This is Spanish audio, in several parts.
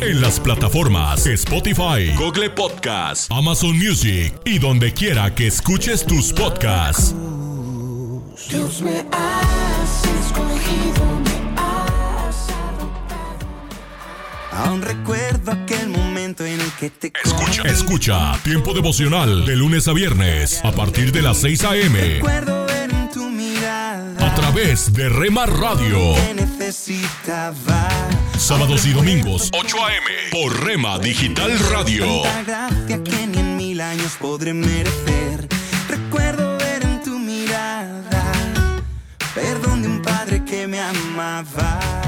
En las plataformas Spotify, Google Podcast, Amazon Music y donde quiera que escuches tus podcasts. Dios me has escogido, me has adoptado. Aún recuerdo aquel momento en el que te Escucha, escucha Tiempo devocional de lunes a viernes a partir de las 6 a.m. Recuerdo ver en tu mirada a través de Rema Radio. que necesitaba. Sábados y domingos 8 a.m. por Rema Digital Radio. Tanta gracia que ni en mil años podré merecer. Recuerdo ver en tu mirada perdón de un padre que me amaba.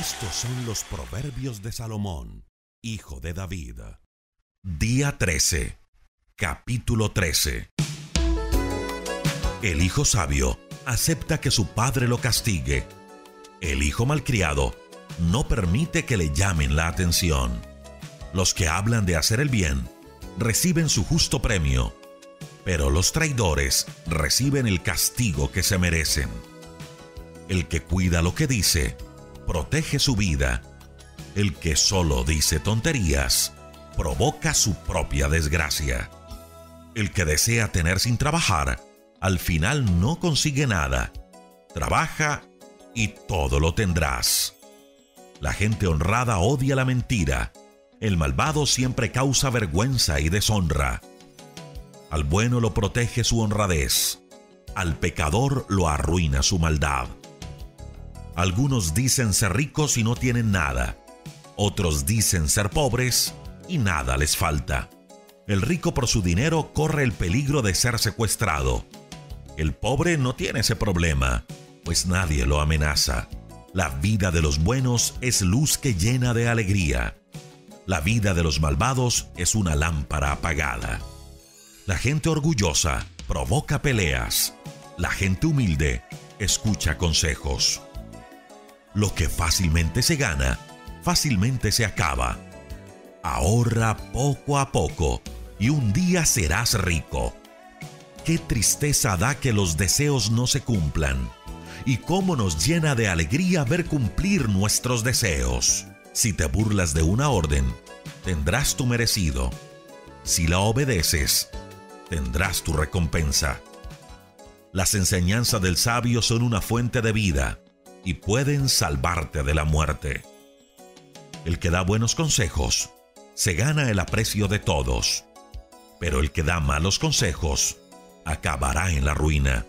Estos son los proverbios de Salomón, hijo de David. Día 13, capítulo 13. El hijo sabio acepta que su padre lo castigue. El hijo malcriado no permite que le llamen la atención. Los que hablan de hacer el bien reciben su justo premio, pero los traidores reciben el castigo que se merecen. El que cuida lo que dice, protege su vida. El que solo dice tonterías, provoca su propia desgracia. El que desea tener sin trabajar, al final no consigue nada. Trabaja y todo lo tendrás. La gente honrada odia la mentira. El malvado siempre causa vergüenza y deshonra. Al bueno lo protege su honradez. Al pecador lo arruina su maldad. Algunos dicen ser ricos y no tienen nada. Otros dicen ser pobres y nada les falta. El rico por su dinero corre el peligro de ser secuestrado. El pobre no tiene ese problema, pues nadie lo amenaza. La vida de los buenos es luz que llena de alegría. La vida de los malvados es una lámpara apagada. La gente orgullosa provoca peleas. La gente humilde escucha consejos. Lo que fácilmente se gana, fácilmente se acaba. Ahorra poco a poco y un día serás rico. Qué tristeza da que los deseos no se cumplan. Y cómo nos llena de alegría ver cumplir nuestros deseos. Si te burlas de una orden, tendrás tu merecido. Si la obedeces, tendrás tu recompensa. Las enseñanzas del sabio son una fuente de vida y pueden salvarte de la muerte. El que da buenos consejos se gana el aprecio de todos, pero el que da malos consejos acabará en la ruina.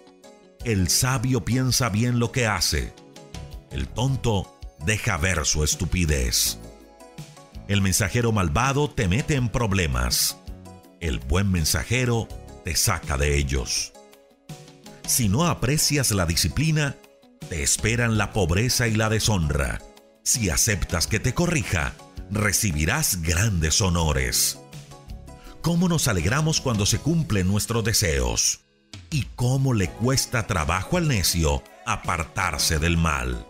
El sabio piensa bien lo que hace, el tonto deja ver su estupidez. El mensajero malvado te mete en problemas, el buen mensajero te saca de ellos. Si no aprecias la disciplina, te esperan la pobreza y la deshonra. Si aceptas que te corrija, recibirás grandes honores. ¿Cómo nos alegramos cuando se cumplen nuestros deseos? ¿Y cómo le cuesta trabajo al necio apartarse del mal?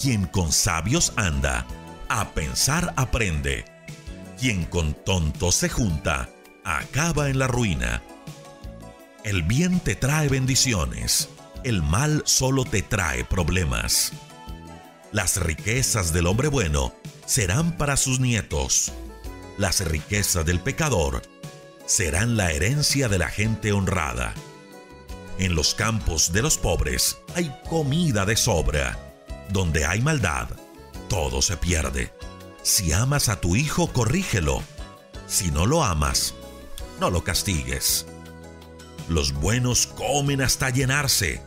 Quien con sabios anda, a pensar aprende. Quien con tontos se junta, acaba en la ruina. El bien te trae bendiciones, el mal solo te trae problemas. Las riquezas del hombre bueno serán para sus nietos. Las riquezas del pecador serán la herencia de la gente honrada. En los campos de los pobres hay comida de sobra. Donde hay maldad, todo se pierde. Si amas a tu hijo, corrígelo. Si no lo amas, no lo castigues. Los buenos comen hasta llenarse,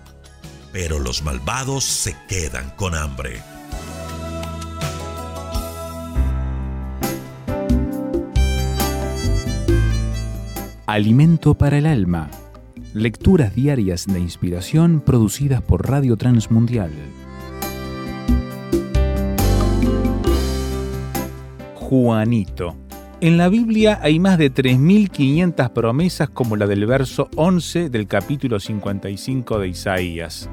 pero los malvados se quedan con hambre. Alimento para el alma. Lecturas diarias de inspiración producidas por Radio Transmundial. Juanito. En la Biblia hay más de 3.500 promesas como la del verso 11 del capítulo 55 de Isaías.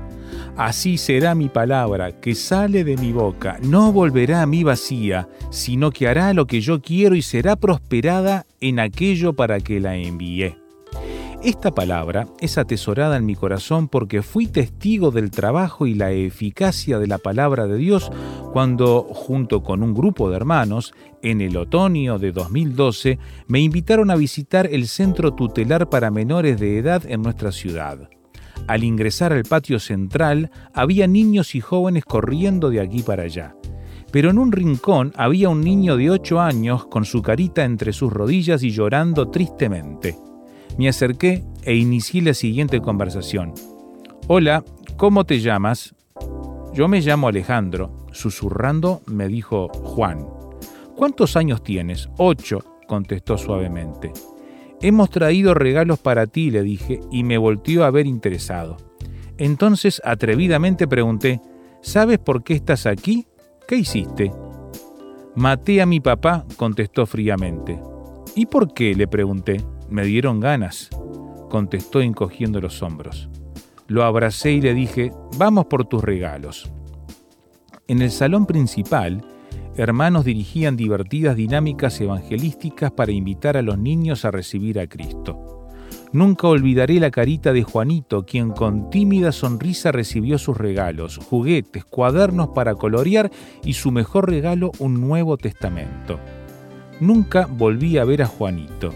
Así será mi palabra que sale de mi boca, no volverá a mí vacía, sino que hará lo que yo quiero y será prosperada en aquello para que la envié. Esta palabra es atesorada en mi corazón porque fui testigo del trabajo y la eficacia de la palabra de Dios cuando, junto con un grupo de hermanos, en el otoño de 2012, me invitaron a visitar el centro tutelar para menores de edad en nuestra ciudad. Al ingresar al patio central, había niños y jóvenes corriendo de aquí para allá. Pero en un rincón había un niño de 8 años con su carita entre sus rodillas y llorando tristemente. Me acerqué e inicié la siguiente conversación. Hola, ¿cómo te llamas? Yo me llamo Alejandro. Susurrando me dijo Juan. ¿Cuántos años tienes? Ocho, contestó suavemente. Hemos traído regalos para ti, le dije, y me volteó a ver interesado. Entonces atrevidamente pregunté, ¿sabes por qué estás aquí? ¿Qué hiciste? Maté a mi papá, contestó fríamente. ¿Y por qué? le pregunté. Me dieron ganas, contestó encogiendo los hombros. Lo abracé y le dije, vamos por tus regalos. En el salón principal, hermanos dirigían divertidas dinámicas evangelísticas para invitar a los niños a recibir a Cristo. Nunca olvidaré la carita de Juanito, quien con tímida sonrisa recibió sus regalos, juguetes, cuadernos para colorear y su mejor regalo, un Nuevo Testamento. Nunca volví a ver a Juanito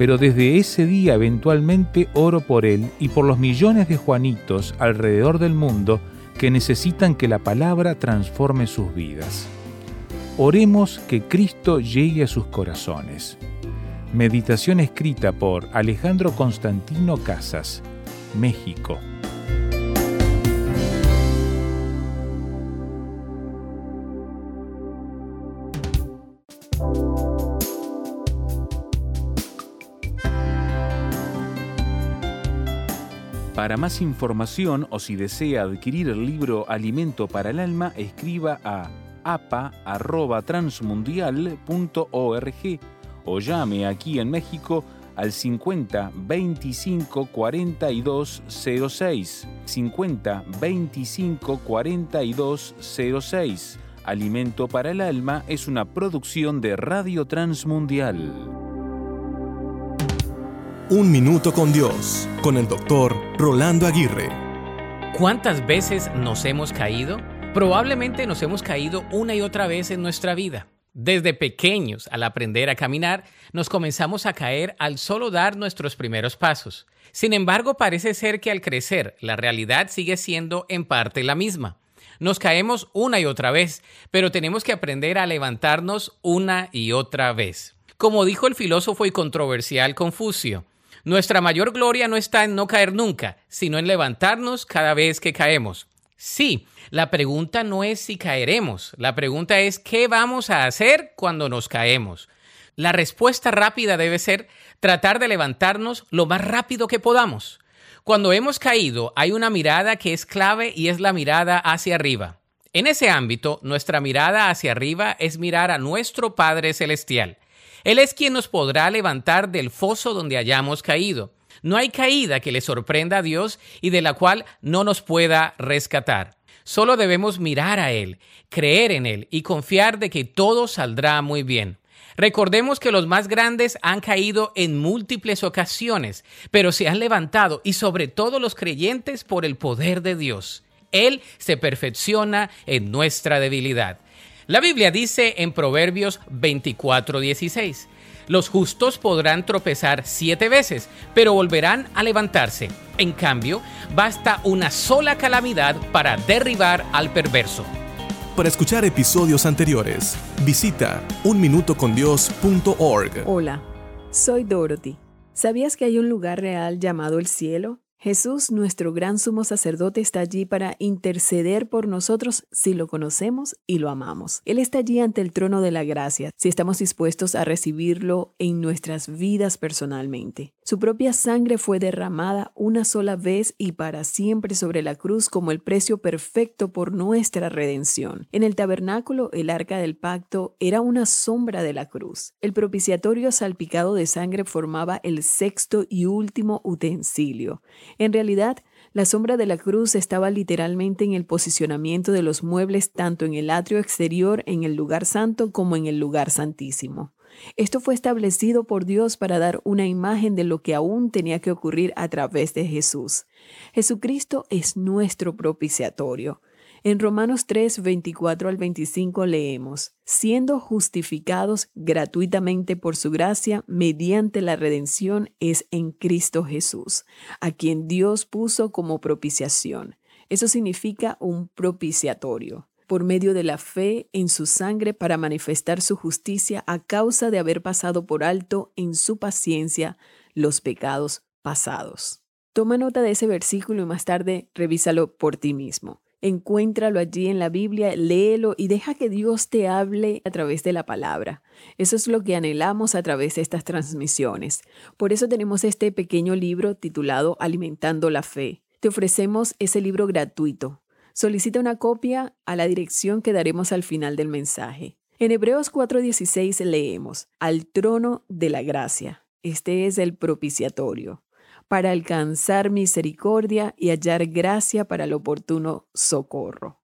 pero desde ese día eventualmente oro por él y por los millones de Juanitos alrededor del mundo que necesitan que la palabra transforme sus vidas. Oremos que Cristo llegue a sus corazones. Meditación escrita por Alejandro Constantino Casas, México. Para más información o si desea adquirir el libro Alimento para el Alma, escriba a apa.transmundial.org o llame aquí en México al 50 25 42 06. 50 25 42 06. Alimento para el Alma es una producción de Radio Transmundial. Un Minuto con Dios, con el doctor Rolando Aguirre. ¿Cuántas veces nos hemos caído? Probablemente nos hemos caído una y otra vez en nuestra vida. Desde pequeños, al aprender a caminar, nos comenzamos a caer al solo dar nuestros primeros pasos. Sin embargo, parece ser que al crecer, la realidad sigue siendo en parte la misma. Nos caemos una y otra vez, pero tenemos que aprender a levantarnos una y otra vez. Como dijo el filósofo y controversial Confucio, nuestra mayor gloria no está en no caer nunca, sino en levantarnos cada vez que caemos. Sí, la pregunta no es si caeremos, la pregunta es qué vamos a hacer cuando nos caemos. La respuesta rápida debe ser tratar de levantarnos lo más rápido que podamos. Cuando hemos caído hay una mirada que es clave y es la mirada hacia arriba. En ese ámbito, nuestra mirada hacia arriba es mirar a nuestro Padre Celestial. Él es quien nos podrá levantar del foso donde hayamos caído. No hay caída que le sorprenda a Dios y de la cual no nos pueda rescatar. Solo debemos mirar a Él, creer en Él y confiar de que todo saldrá muy bien. Recordemos que los más grandes han caído en múltiples ocasiones, pero se han levantado y sobre todo los creyentes por el poder de Dios. Él se perfecciona en nuestra debilidad. La Biblia dice en Proverbios 24:16, los justos podrán tropezar siete veces, pero volverán a levantarse. En cambio, basta una sola calamidad para derribar al perverso. Para escuchar episodios anteriores, visita unminutocondios.org. Hola, soy Dorothy. ¿Sabías que hay un lugar real llamado el cielo? Jesús, nuestro gran sumo sacerdote, está allí para interceder por nosotros si lo conocemos y lo amamos. Él está allí ante el trono de la gracia, si estamos dispuestos a recibirlo en nuestras vidas personalmente. Su propia sangre fue derramada una sola vez y para siempre sobre la cruz como el precio perfecto por nuestra redención. En el tabernáculo, el arca del pacto era una sombra de la cruz. El propiciatorio salpicado de sangre formaba el sexto y último utensilio. En realidad, la sombra de la cruz estaba literalmente en el posicionamiento de los muebles tanto en el atrio exterior, en el lugar santo, como en el lugar santísimo. Esto fue establecido por Dios para dar una imagen de lo que aún tenía que ocurrir a través de Jesús. Jesucristo es nuestro propiciatorio. En Romanos 3, 24 al 25 leemos, siendo justificados gratuitamente por su gracia mediante la redención es en Cristo Jesús, a quien Dios puso como propiciación. Eso significa un propiciatorio por medio de la fe en su sangre para manifestar su justicia a causa de haber pasado por alto en su paciencia los pecados pasados. Toma nota de ese versículo y más tarde revísalo por ti mismo. Encuéntralo allí en la Biblia, léelo y deja que Dios te hable a través de la palabra. Eso es lo que anhelamos a través de estas transmisiones. Por eso tenemos este pequeño libro titulado Alimentando la Fe. Te ofrecemos ese libro gratuito. Solicita una copia a la dirección que daremos al final del mensaje. En Hebreos 4:16 leemos, al trono de la gracia. Este es el propiciatorio para alcanzar misericordia y hallar gracia para el oportuno socorro.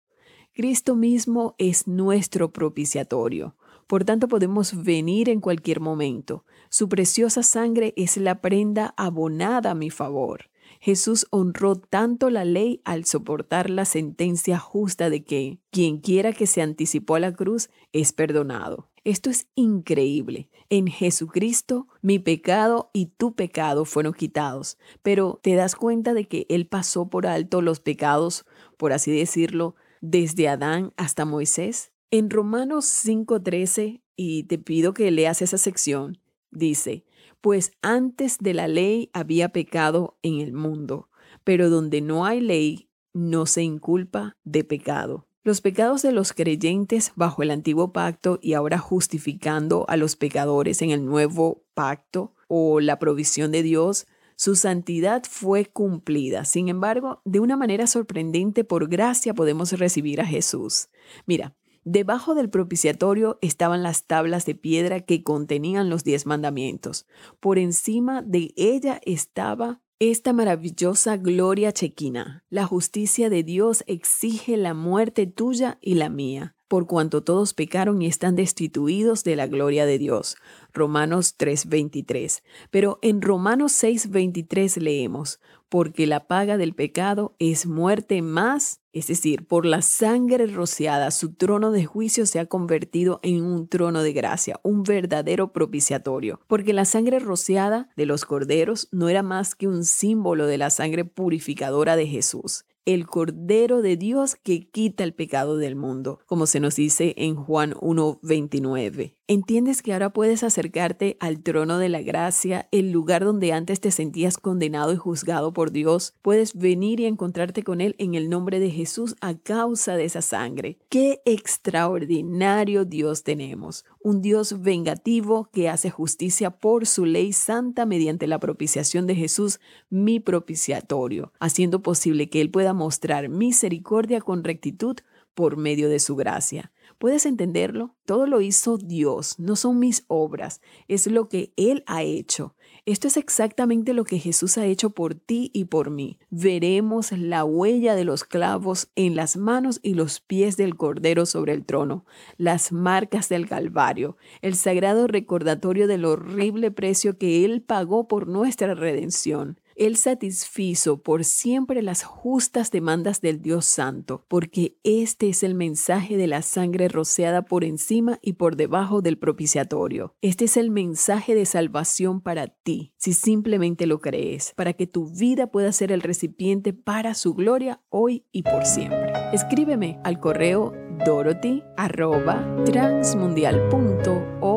Cristo mismo es nuestro propiciatorio. Por tanto, podemos venir en cualquier momento. Su preciosa sangre es la prenda abonada a mi favor. Jesús honró tanto la ley al soportar la sentencia justa de que quien quiera que se anticipó a la cruz es perdonado. Esto es increíble. En Jesucristo mi pecado y tu pecado fueron quitados, pero te das cuenta de que Él pasó por alto los pecados, por así decirlo, desde Adán hasta Moisés. En Romanos 5:13, y te pido que leas esa sección, dice, pues antes de la ley había pecado en el mundo, pero donde no hay ley, no se inculpa de pecado. Los pecados de los creyentes bajo el antiguo pacto y ahora justificando a los pecadores en el nuevo pacto o la provisión de Dios, su santidad fue cumplida. Sin embargo, de una manera sorprendente, por gracia podemos recibir a Jesús. Mira, debajo del propiciatorio estaban las tablas de piedra que contenían los diez mandamientos. Por encima de ella estaba esta maravillosa gloria chequina, la justicia de Dios exige la muerte tuya y la mía, por cuanto todos pecaron y están destituidos de la gloria de Dios. Romanos 3:23. Pero en Romanos 6:23 leemos, porque la paga del pecado es muerte más, es decir, por la sangre rociada, su trono de juicio se ha convertido en un trono de gracia, un verdadero propiciatorio, porque la sangre rociada de los corderos no era más que un símbolo de la sangre purificadora de Jesús el Cordero de Dios que quita el pecado del mundo, como se nos dice en Juan 1.29. ¿Entiendes que ahora puedes acercarte al trono de la gracia, el lugar donde antes te sentías condenado y juzgado por Dios? Puedes venir y encontrarte con Él en el nombre de Jesús a causa de esa sangre. ¡Qué extraordinario Dios tenemos! Un Dios vengativo que hace justicia por su ley santa mediante la propiciación de Jesús, mi propiciatorio, haciendo posible que Él pueda mostrar misericordia con rectitud por medio de su gracia. ¿Puedes entenderlo? Todo lo hizo Dios, no son mis obras, es lo que Él ha hecho. Esto es exactamente lo que Jesús ha hecho por ti y por mí. Veremos la huella de los clavos en las manos y los pies del Cordero sobre el trono, las marcas del Calvario, el sagrado recordatorio del horrible precio que Él pagó por nuestra redención. Él satisfizo por siempre las justas demandas del Dios Santo, porque este es el mensaje de la sangre rociada por encima y por debajo del propiciatorio. Este es el mensaje de salvación para ti, si simplemente lo crees, para que tu vida pueda ser el recipiente para su gloria hoy y por siempre. Escríbeme al correo dorothy@transmundial.org.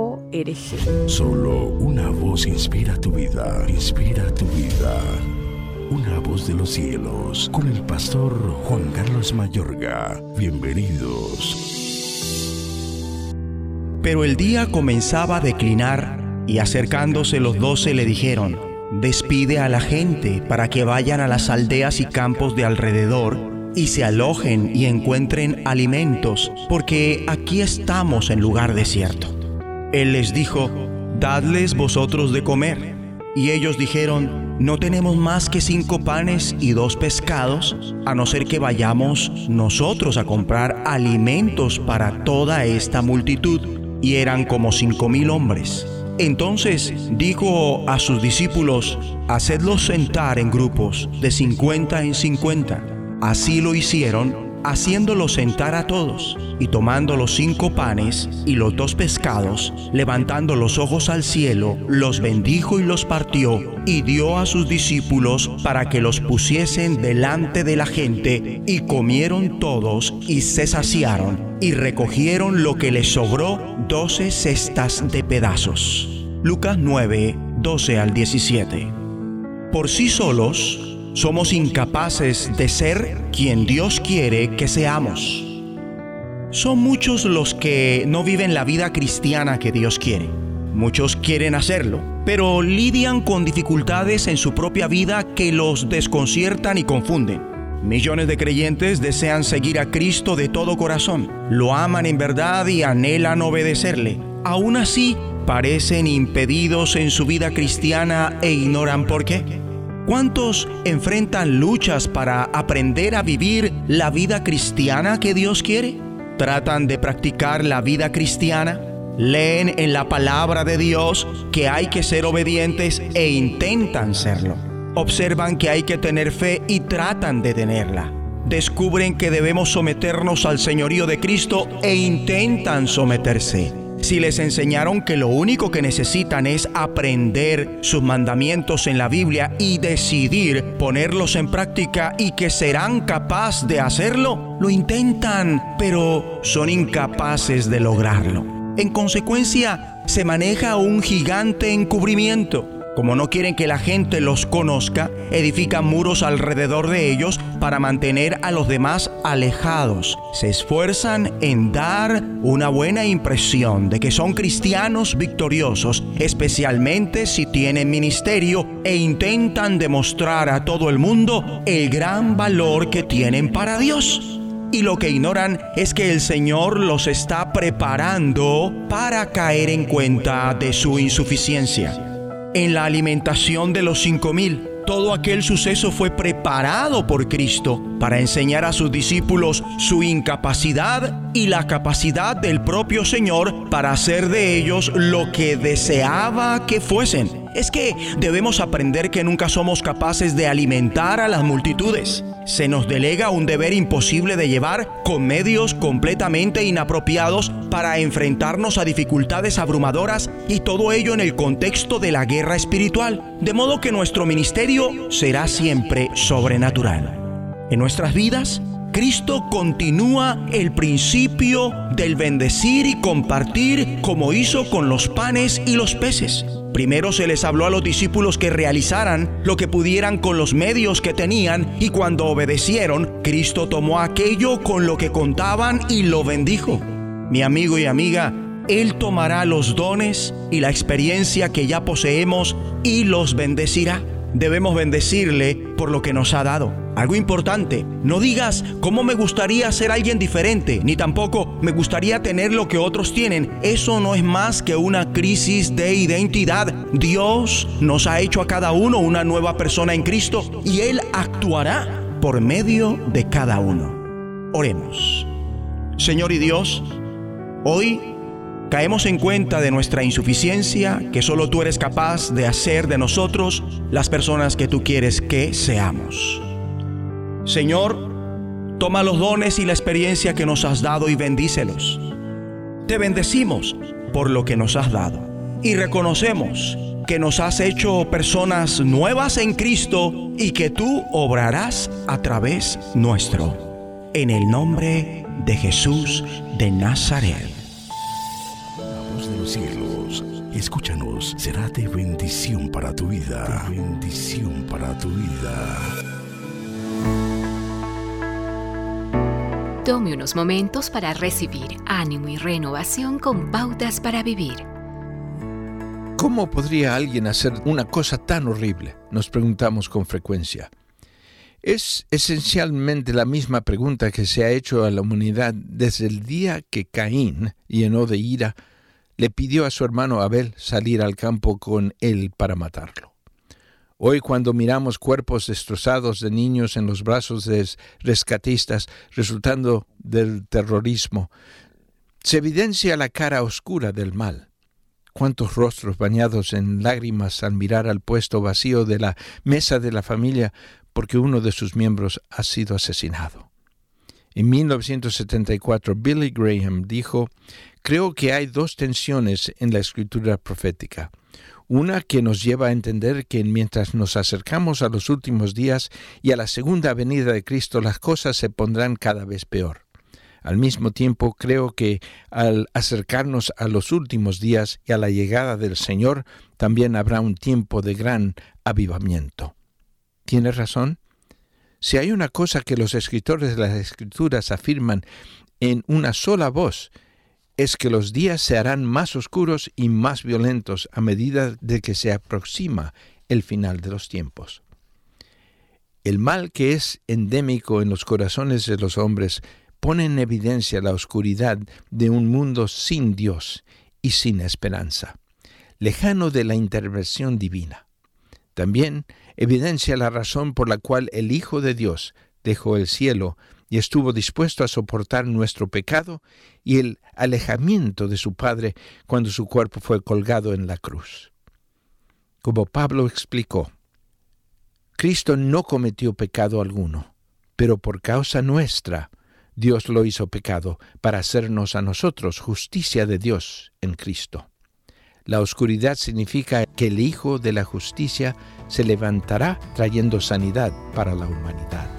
Solo una voz inspira tu vida, inspira tu vida. Una voz de los cielos, con el pastor Juan Carlos Mayorga. Bienvenidos. Pero el día comenzaba a declinar y acercándose los doce le dijeron, despide a la gente para que vayan a las aldeas y campos de alrededor y se alojen y encuentren alimentos, porque aquí estamos en lugar desierto. Él les dijo, dadles vosotros de comer. Y ellos dijeron, no tenemos más que cinco panes y dos pescados, a no ser que vayamos nosotros a comprar alimentos para toda esta multitud. Y eran como cinco mil hombres. Entonces dijo a sus discípulos, hacedlos sentar en grupos de cincuenta en cincuenta. Así lo hicieron haciéndolos sentar a todos, y tomando los cinco panes y los dos pescados, levantando los ojos al cielo, los bendijo y los partió, y dio a sus discípulos para que los pusiesen delante de la gente, y comieron todos y se saciaron, y recogieron lo que les sobró, doce cestas de pedazos. Lucas 9, 12 al 17. Por sí solos, somos incapaces de ser quien Dios quiere que seamos. Son muchos los que no viven la vida cristiana que Dios quiere. Muchos quieren hacerlo, pero lidian con dificultades en su propia vida que los desconciertan y confunden. Millones de creyentes desean seguir a Cristo de todo corazón, lo aman en verdad y anhelan obedecerle. Aún así, parecen impedidos en su vida cristiana e ignoran por qué. ¿Cuántos enfrentan luchas para aprender a vivir la vida cristiana que Dios quiere? Tratan de practicar la vida cristiana, leen en la palabra de Dios que hay que ser obedientes e intentan serlo. Observan que hay que tener fe y tratan de tenerla. Descubren que debemos someternos al señorío de Cristo e intentan someterse si les enseñaron que lo único que necesitan es aprender sus mandamientos en la Biblia y decidir ponerlos en práctica y que serán capaces de hacerlo, lo intentan, pero son incapaces de lograrlo. En consecuencia, se maneja un gigante encubrimiento como no quieren que la gente los conozca, edifican muros alrededor de ellos para mantener a los demás alejados. Se esfuerzan en dar una buena impresión de que son cristianos victoriosos, especialmente si tienen ministerio, e intentan demostrar a todo el mundo el gran valor que tienen para Dios. Y lo que ignoran es que el Señor los está preparando para caer en cuenta de su insuficiencia en la alimentación de los cinco mil. Todo aquel suceso fue preparado por Cristo para enseñar a sus discípulos su incapacidad y la capacidad del propio Señor para hacer de ellos lo que deseaba que fuesen. Es que debemos aprender que nunca somos capaces de alimentar a las multitudes se nos delega un deber imposible de llevar con medios completamente inapropiados para enfrentarnos a dificultades abrumadoras y todo ello en el contexto de la guerra espiritual. De modo que nuestro ministerio será siempre sobrenatural. En nuestras vidas, Cristo continúa el principio del bendecir y compartir como hizo con los panes y los peces. Primero se les habló a los discípulos que realizaran lo que pudieran con los medios que tenían y cuando obedecieron, Cristo tomó aquello con lo que contaban y lo bendijo. Mi amigo y amiga, Él tomará los dones y la experiencia que ya poseemos y los bendecirá. Debemos bendecirle por lo que nos ha dado Algo importante, no digas cómo me gustaría ser alguien diferente, ni tampoco me gustaría tener lo que otros tienen. Eso no es más que una crisis de identidad. Dios nos ha hecho a cada uno una nueva persona en Cristo y Él actuará por medio de cada uno. Oremos. Señor y Dios, hoy caemos en cuenta de nuestra insuficiencia, que solo tú eres capaz de hacer de nosotros las personas que tú quieres que seamos. Señor, toma los dones y la experiencia que nos has dado y bendícelos. Te bendecimos por lo que nos has dado y reconocemos que nos has hecho personas nuevas en Cristo y que tú obrarás a través nuestro. En el nombre de Jesús de Nazaret. Cielos, escúchanos, será de bendición para tu vida. De bendición para tu vida. Tome unos momentos para recibir ánimo y renovación con pautas para vivir. ¿Cómo podría alguien hacer una cosa tan horrible? Nos preguntamos con frecuencia. Es esencialmente la misma pregunta que se ha hecho a la humanidad desde el día que Caín, lleno de ira, le pidió a su hermano Abel salir al campo con él para matarlo. Hoy cuando miramos cuerpos destrozados de niños en los brazos de rescatistas resultando del terrorismo, se evidencia la cara oscura del mal. Cuántos rostros bañados en lágrimas al mirar al puesto vacío de la mesa de la familia porque uno de sus miembros ha sido asesinado. En 1974, Billy Graham dijo, creo que hay dos tensiones en la escritura profética. Una que nos lleva a entender que mientras nos acercamos a los últimos días y a la segunda venida de Cristo, las cosas se pondrán cada vez peor. Al mismo tiempo, creo que al acercarnos a los últimos días y a la llegada del Señor, también habrá un tiempo de gran avivamiento. ¿Tiene razón? Si hay una cosa que los escritores de las escrituras afirman en una sola voz, es que los días se harán más oscuros y más violentos a medida de que se aproxima el final de los tiempos. El mal que es endémico en los corazones de los hombres pone en evidencia la oscuridad de un mundo sin Dios y sin esperanza, lejano de la intervención divina. También evidencia la razón por la cual el Hijo de Dios dejó el cielo y estuvo dispuesto a soportar nuestro pecado y el alejamiento de su Padre cuando su cuerpo fue colgado en la cruz. Como Pablo explicó, Cristo no cometió pecado alguno, pero por causa nuestra Dios lo hizo pecado para hacernos a nosotros justicia de Dios en Cristo. La oscuridad significa que el Hijo de la Justicia se levantará trayendo sanidad para la humanidad.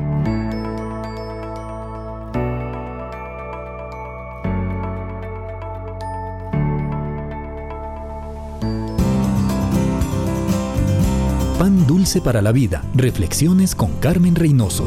Pan Dulce para la Vida. Reflexiones con Carmen Reynoso.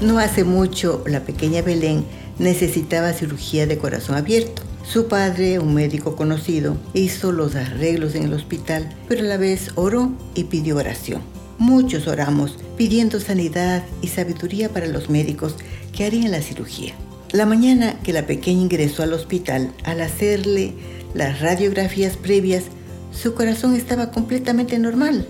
No hace mucho, la pequeña Belén necesitaba cirugía de corazón abierto. Su padre, un médico conocido, hizo los arreglos en el hospital, pero a la vez oró y pidió oración. Muchos oramos pidiendo sanidad y sabiduría para los médicos que harían la cirugía. La mañana que la pequeña ingresó al hospital, al hacerle las radiografías previas, su corazón estaba completamente normal.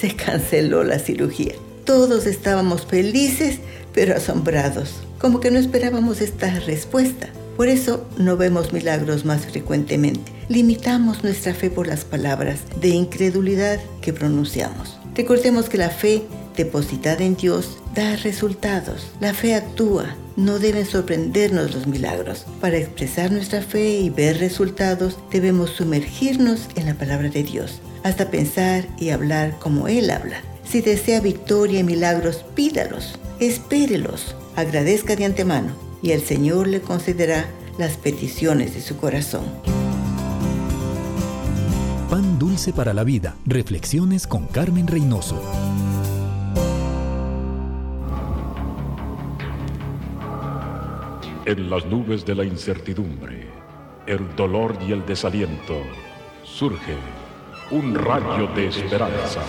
Se canceló la cirugía. Todos estábamos felices, pero asombrados, como que no esperábamos esta respuesta. Por eso no vemos milagros más frecuentemente. Limitamos nuestra fe por las palabras de incredulidad que pronunciamos. Recordemos que la fe depositada en Dios da resultados. La fe actúa. No deben sorprendernos los milagros. Para expresar nuestra fe y ver resultados, debemos sumergirnos en la palabra de Dios, hasta pensar y hablar como Él habla. Si desea victoria y milagros, pídalos, espérelos, agradezca de antemano y el Señor le concederá las peticiones de su corazón. Pan Dulce para la Vida. Reflexiones con Carmen Reynoso. En las nubes de la incertidumbre, el dolor y el desaliento, surge un rayo de esperanza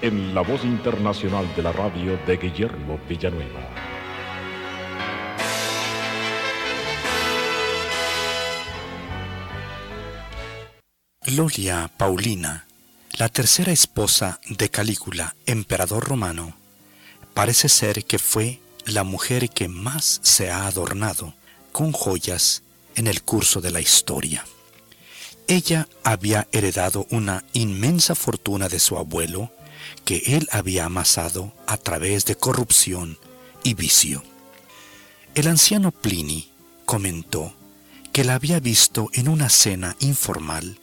en la voz internacional de la radio de Guillermo Villanueva. Lolia Paulina, la tercera esposa de Calígula, emperador romano, parece ser que fue la mujer que más se ha adornado con joyas en el curso de la historia. Ella había heredado una inmensa fortuna de su abuelo que él había amasado a través de corrupción y vicio. El anciano Pliny comentó que la había visto en una cena informal,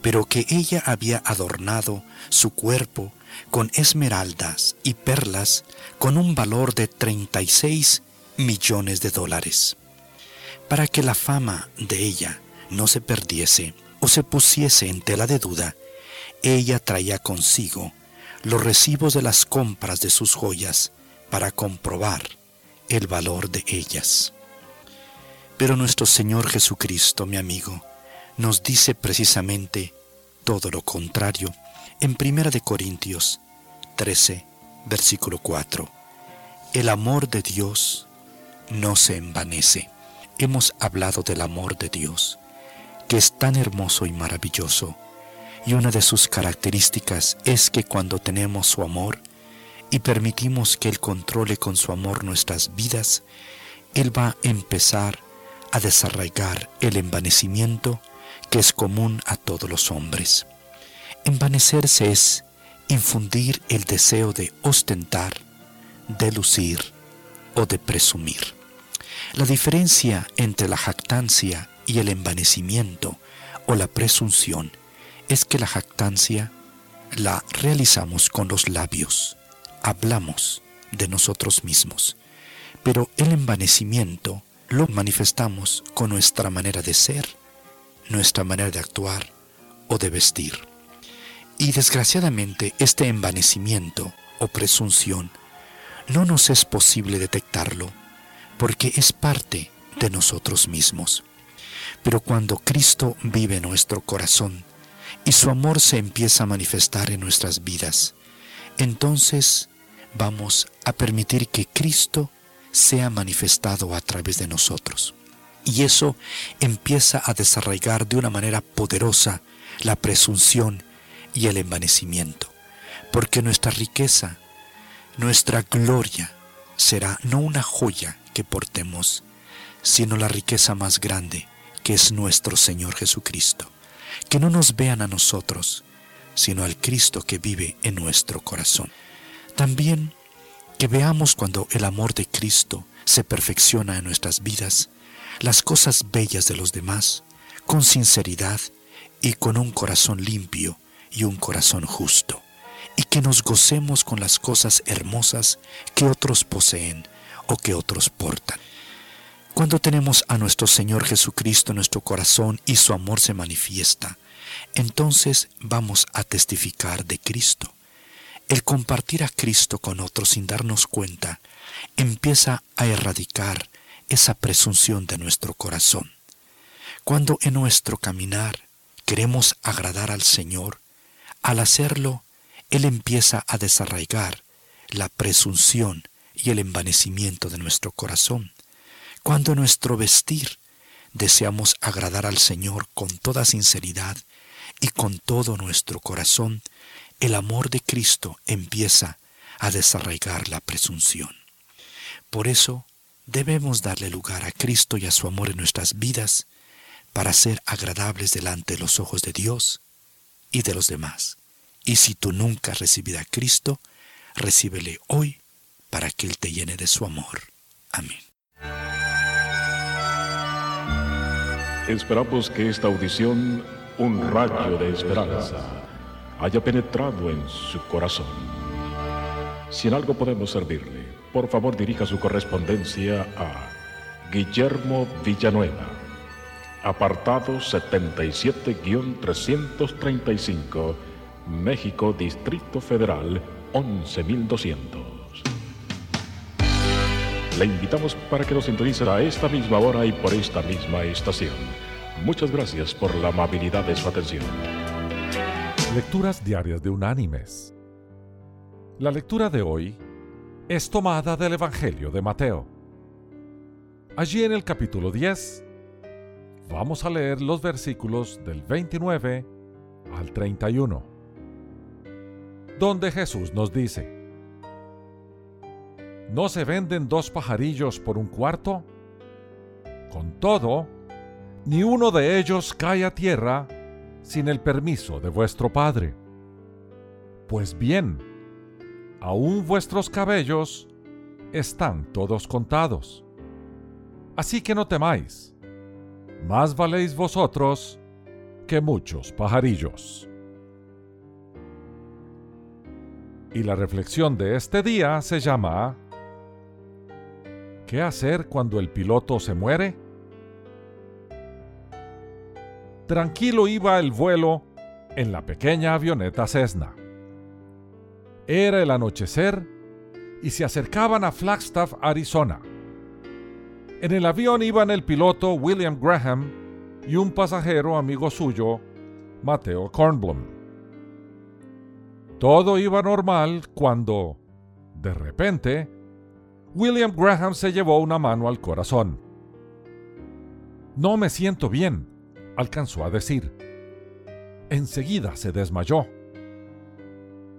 pero que ella había adornado su cuerpo con esmeraldas y perlas con un valor de 36 millones de dólares. Para que la fama de ella no se perdiese o se pusiese en tela de duda, ella traía consigo los recibos de las compras de sus joyas para comprobar el valor de ellas. Pero nuestro Señor Jesucristo, mi amigo, nos dice precisamente todo lo contrario en 1 de Corintios 13, versículo 4. El amor de Dios no se envanece. Hemos hablado del amor de Dios, que es tan hermoso y maravilloso y una de sus características es que cuando tenemos su amor y permitimos que Él controle con su amor nuestras vidas, Él va a empezar a desarraigar el envanecimiento que es común a todos los hombres. Envanecerse es infundir el deseo de ostentar, de lucir o de presumir. La diferencia entre la jactancia y el envanecimiento o la presunción es que la jactancia la realizamos con los labios, hablamos de nosotros mismos, pero el envanecimiento lo manifestamos con nuestra manera de ser, nuestra manera de actuar o de vestir. Y desgraciadamente este envanecimiento o presunción no nos es posible detectarlo porque es parte de nosotros mismos. Pero cuando Cristo vive en nuestro corazón, y su amor se empieza a manifestar en nuestras vidas, entonces vamos a permitir que Cristo sea manifestado a través de nosotros. Y eso empieza a desarraigar de una manera poderosa la presunción y el envanecimiento, porque nuestra riqueza, nuestra gloria será no una joya que portemos, sino la riqueza más grande que es nuestro Señor Jesucristo que no nos vean a nosotros, sino al Cristo que vive en nuestro corazón. También que veamos cuando el amor de Cristo se perfecciona en nuestras vidas, las cosas bellas de los demás, con sinceridad y con un corazón limpio y un corazón justo, y que nos gocemos con las cosas hermosas que otros poseen o que otros portan. Cuando tenemos a nuestro Señor Jesucristo en nuestro corazón y su amor se manifiesta, entonces vamos a testificar de Cristo. El compartir a Cristo con otros sin darnos cuenta empieza a erradicar esa presunción de nuestro corazón. Cuando en nuestro caminar queremos agradar al Señor, al hacerlo, Él empieza a desarraigar la presunción y el envanecimiento de nuestro corazón cuando nuestro vestir deseamos agradar al Señor con toda sinceridad y con todo nuestro corazón, el amor de Cristo empieza a desarraigar la presunción. Por eso debemos darle lugar a Cristo y a su amor en nuestras vidas para ser agradables delante de los ojos de Dios y de los demás. Y si tú nunca has recibido a Cristo, recíbele hoy para que Él te llene de su amor. Amén. Esperamos que esta audición, un rayo de esperanza, haya penetrado en su corazón. Si en algo podemos servirle, por favor dirija su correspondencia a Guillermo Villanueva, apartado 77-335, México, Distrito Federal, 11200. Le invitamos para que nos sintonice a esta misma hora y por esta misma estación. Muchas gracias por la amabilidad de su atención. Lecturas diarias de Unánimes. La lectura de hoy es tomada del Evangelio de Mateo. Allí en el capítulo 10 vamos a leer los versículos del 29 al 31, donde Jesús nos dice, ¿No se venden dos pajarillos por un cuarto? Con todo, ni uno de ellos cae a tierra sin el permiso de vuestro Padre. Pues bien, aún vuestros cabellos están todos contados. Así que no temáis, más valéis vosotros que muchos pajarillos. Y la reflexión de este día se llama ¿Qué hacer cuando el piloto se muere? Tranquilo iba el vuelo en la pequeña avioneta Cessna. Era el anochecer y se acercaban a Flagstaff, Arizona. En el avión iban el piloto William Graham y un pasajero amigo suyo, Mateo Kornblum. Todo iba normal cuando, de repente, William Graham se llevó una mano al corazón. No me siento bien, alcanzó a decir. Enseguida se desmayó.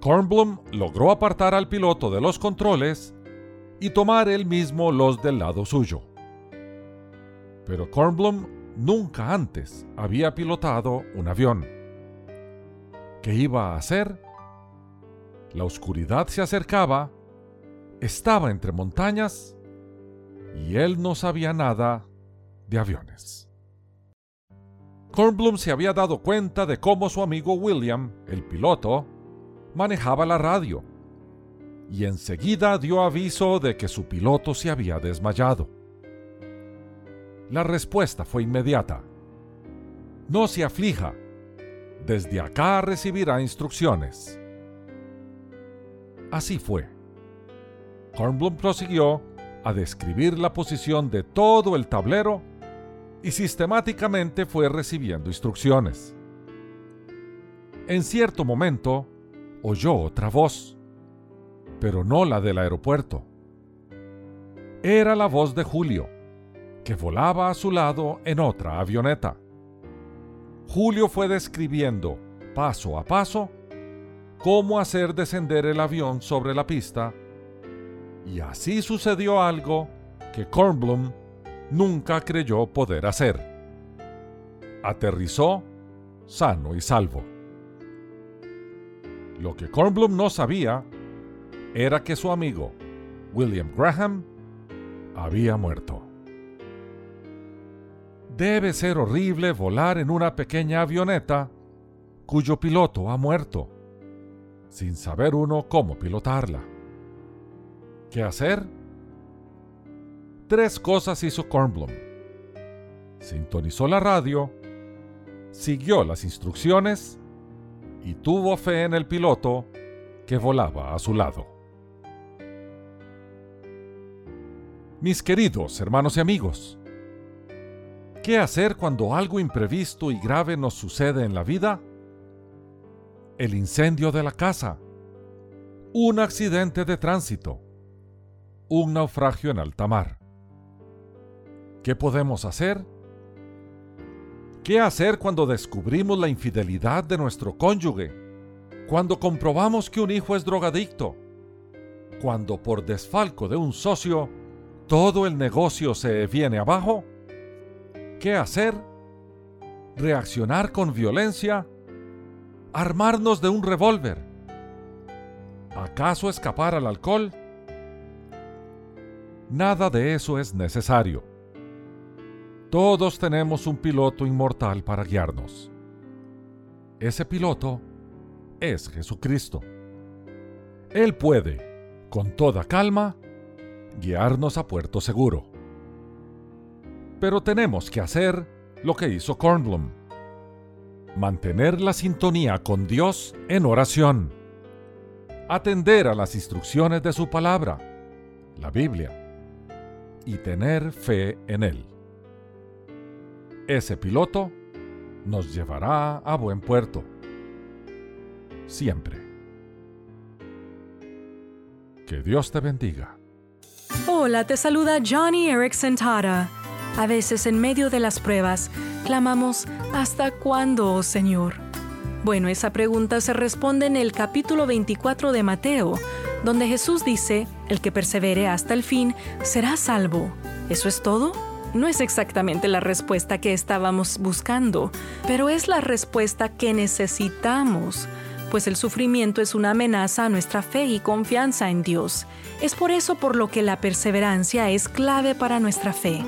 Kornblum logró apartar al piloto de los controles y tomar él mismo los del lado suyo. Pero Kornblum nunca antes había pilotado un avión. ¿Qué iba a hacer? La oscuridad se acercaba estaba entre montañas y él no sabía nada de aviones. Kornblum se había dado cuenta de cómo su amigo William, el piloto, manejaba la radio y enseguida dio aviso de que su piloto se había desmayado. La respuesta fue inmediata. No se aflija. Desde acá recibirá instrucciones. Así fue. Kornblum prosiguió a describir la posición de todo el tablero y sistemáticamente fue recibiendo instrucciones. En cierto momento oyó otra voz, pero no la del aeropuerto. Era la voz de Julio, que volaba a su lado en otra avioneta. Julio fue describiendo, paso a paso, cómo hacer descender el avión sobre la pista y así sucedió algo que Kornblum nunca creyó poder hacer. Aterrizó sano y salvo. Lo que Kornblum no sabía era que su amigo, William Graham, había muerto. Debe ser horrible volar en una pequeña avioneta cuyo piloto ha muerto, sin saber uno cómo pilotarla. ¿Qué hacer? Tres cosas hizo Kornblum. Sintonizó la radio, siguió las instrucciones y tuvo fe en el piloto que volaba a su lado. Mis queridos hermanos y amigos, ¿qué hacer cuando algo imprevisto y grave nos sucede en la vida? El incendio de la casa, un accidente de tránsito, un naufragio en alta mar. ¿Qué podemos hacer? ¿Qué hacer cuando descubrimos la infidelidad de nuestro cónyuge? Cuando comprobamos que un hijo es drogadicto? Cuando por desfalco de un socio todo el negocio se viene abajo? ¿Qué hacer? ¿Reaccionar con violencia? ¿Armarnos de un revólver? ¿Acaso escapar al alcohol? Nada de eso es necesario. Todos tenemos un piloto inmortal para guiarnos. Ese piloto es Jesucristo. Él puede, con toda calma, guiarnos a puerto seguro. Pero tenemos que hacer lo que hizo Kornblum. Mantener la sintonía con Dios en oración. Atender a las instrucciones de su palabra, la Biblia, y tener fe en Él. Ese piloto nos llevará a buen puerto. Siempre. Que Dios te bendiga. Hola, te saluda Johnny Erickson Tara. A veces en medio de las pruebas, clamamos, ¿hasta cuándo, oh Señor? Bueno, esa pregunta se responde en el capítulo 24 de Mateo, donde Jesús dice, el que persevere hasta el fin será salvo. ¿Eso es todo? No es exactamente la respuesta que estábamos buscando, pero es la respuesta que necesitamos pues el sufrimiento es una amenaza a nuestra fe y confianza en Dios. Es por eso por lo que la perseverancia es clave para nuestra fe.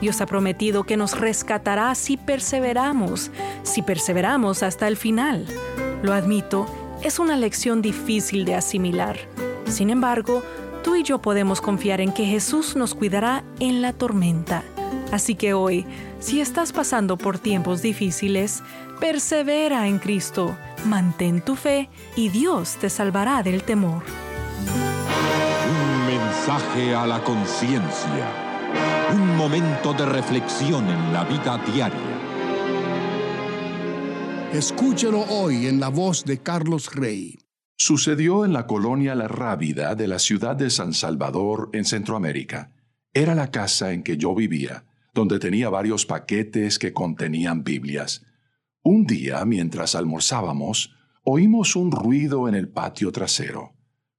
Dios ha prometido que nos rescatará si perseveramos, si perseveramos hasta el final. Lo admito, es una lección difícil de asimilar. Sin embargo, tú y yo podemos confiar en que Jesús nos cuidará en la tormenta. Así que hoy, si estás pasando por tiempos difíciles, persevera en Cristo mantén tu fe y Dios te salvará del temor. Un mensaje a la conciencia. Un momento de reflexión en la vida diaria. Escúchelo hoy en la voz de Carlos Rey. Sucedió en la colonia La Rábida de la ciudad de San Salvador, en Centroamérica. Era la casa en que yo vivía, donde tenía varios paquetes que contenían Biblias. Un día, mientras almorzábamos, oímos un ruido en el patio trasero.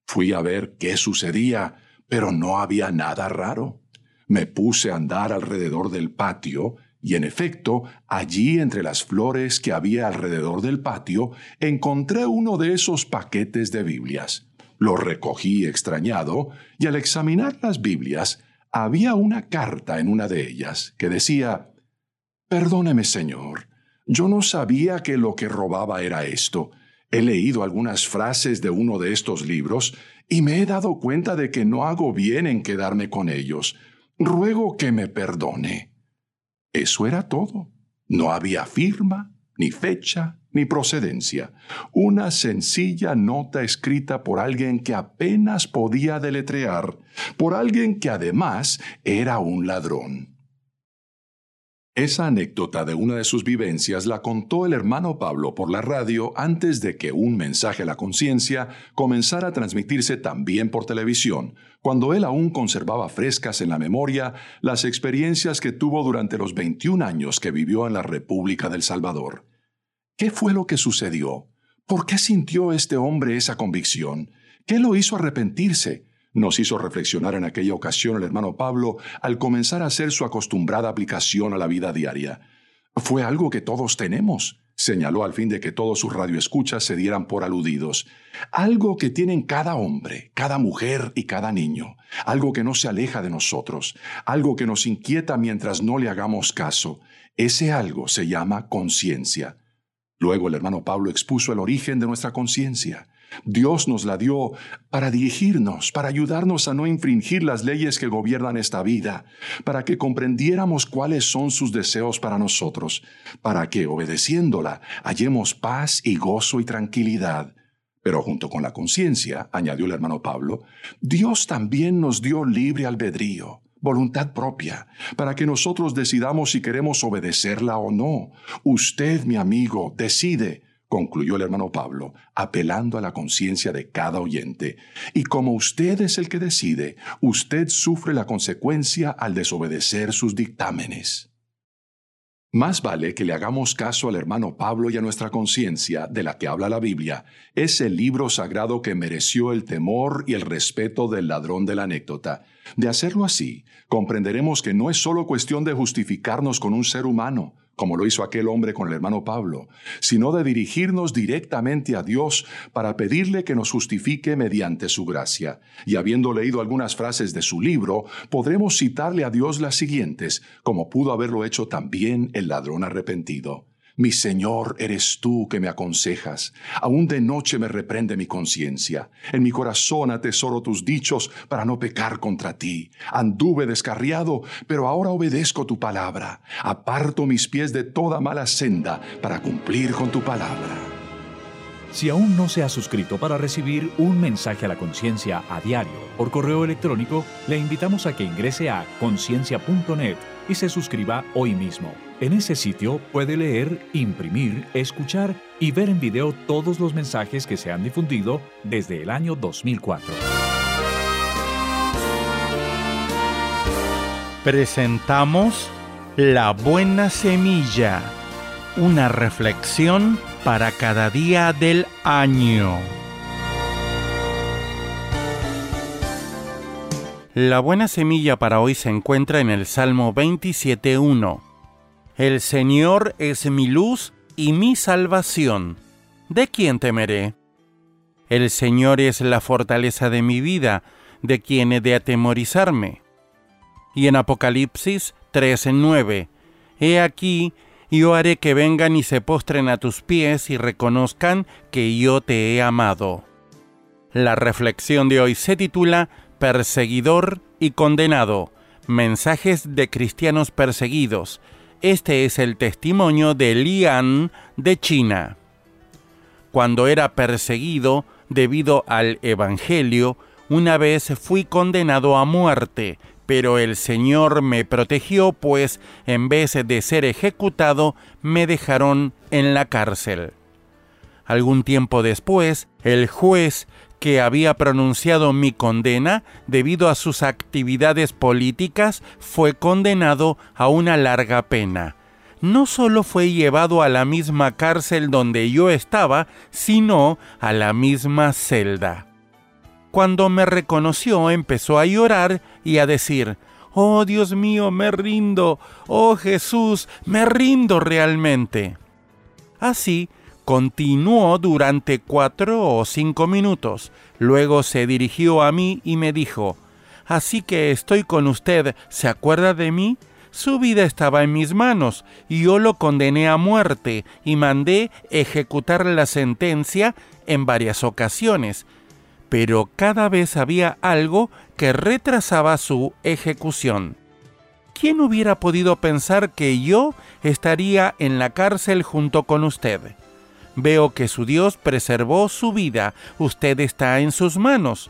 Fui a ver qué sucedía, pero no había nada raro. Me puse a andar alrededor del patio y en efecto, allí entre las flores que había alrededor del patio, encontré uno de esos paquetes de Biblias. Lo recogí extrañado y al examinar las Biblias, había una carta en una de ellas que decía, Perdóneme, Señor, yo no sabía que lo que robaba era esto. He leído algunas frases de uno de estos libros y me he dado cuenta de que no hago bien en quedarme con ellos. Ruego que me perdone. Eso era todo. No había firma, ni fecha, ni procedencia. Una sencilla nota escrita por alguien que apenas podía deletrear, por alguien que además era un ladrón. Esa anécdota de una de sus vivencias la contó el hermano Pablo por la radio antes de que un mensaje a la conciencia comenzara a transmitirse también por televisión, cuando él aún conservaba frescas en la memoria las experiencias que tuvo durante los 21 años que vivió en la República del Salvador. ¿Qué fue lo que sucedió? ¿Por qué sintió este hombre esa convicción? ¿Qué lo hizo arrepentirse? Nos hizo reflexionar en aquella ocasión el hermano Pablo al comenzar a hacer su acostumbrada aplicación a la vida diaria. Fue algo que todos tenemos, señaló al fin de que todos sus radioescuchas se dieran por aludidos. Algo que tienen cada hombre, cada mujer y cada niño. Algo que no se aleja de nosotros. Algo que nos inquieta mientras no le hagamos caso. Ese algo se llama conciencia. Luego el hermano Pablo expuso el origen de nuestra conciencia. Dios nos la dio para dirigirnos, para ayudarnos a no infringir las leyes que gobiernan esta vida, para que comprendiéramos cuáles son sus deseos para nosotros, para que, obedeciéndola, hallemos paz y gozo y tranquilidad. Pero junto con la conciencia, añadió el hermano Pablo, Dios también nos dio libre albedrío, voluntad propia, para que nosotros decidamos si queremos obedecerla o no. Usted, mi amigo, decide concluyó el hermano Pablo, apelando a la conciencia de cada oyente. Y como usted es el que decide, usted sufre la consecuencia al desobedecer sus dictámenes. Más vale que le hagamos caso al hermano Pablo y a nuestra conciencia, de la que habla la Biblia, es el libro sagrado que mereció el temor y el respeto del ladrón de la anécdota. De hacerlo así, comprenderemos que no es solo cuestión de justificarnos con un ser humano, como lo hizo aquel hombre con el hermano Pablo, sino de dirigirnos directamente a Dios para pedirle que nos justifique mediante su gracia. Y habiendo leído algunas frases de su libro, podremos citarle a Dios las siguientes, como pudo haberlo hecho también el ladrón arrepentido. Mi Señor eres tú que me aconsejas. Aún de noche me reprende mi conciencia. En mi corazón atesoro tus dichos para no pecar contra ti. Anduve descarriado, pero ahora obedezco tu palabra. Aparto mis pies de toda mala senda para cumplir con tu palabra. Si aún no se ha suscrito para recibir un mensaje a la conciencia a diario por correo electrónico, le invitamos a que ingrese a conciencia.net y se suscriba hoy mismo. En ese sitio puede leer, imprimir, escuchar y ver en video todos los mensajes que se han difundido desde el año 2004. Presentamos La Buena Semilla, una reflexión para cada día del año. La buena semilla para hoy se encuentra en el Salmo 27.1. El Señor es mi luz y mi salvación. ¿De quién temeré? El Señor es la fortaleza de mi vida, ¿de quién he de atemorizarme? Y en Apocalipsis 13:9, He aquí, yo haré que vengan y se postren a tus pies y reconozcan que yo te he amado. La reflexión de hoy se titula Perseguidor y condenado. Mensajes de cristianos perseguidos este es el testimonio de Lian de China. Cuando era perseguido debido al Evangelio, una vez fui condenado a muerte, pero el Señor me protegió, pues en vez de ser ejecutado, me dejaron en la cárcel. Algún tiempo después, el juez que había pronunciado mi condena debido a sus actividades políticas fue condenado a una larga pena. No solo fue llevado a la misma cárcel donde yo estaba, sino a la misma celda. Cuando me reconoció empezó a llorar y a decir, Oh Dios mío, me rindo, oh Jesús, me rindo realmente. Así Continuó durante cuatro o cinco minutos. Luego se dirigió a mí y me dijo, Así que estoy con usted, ¿se acuerda de mí? Su vida estaba en mis manos y yo lo condené a muerte y mandé ejecutar la sentencia en varias ocasiones. Pero cada vez había algo que retrasaba su ejecución. ¿Quién hubiera podido pensar que yo estaría en la cárcel junto con usted? Veo que su Dios preservó su vida, usted está en sus manos,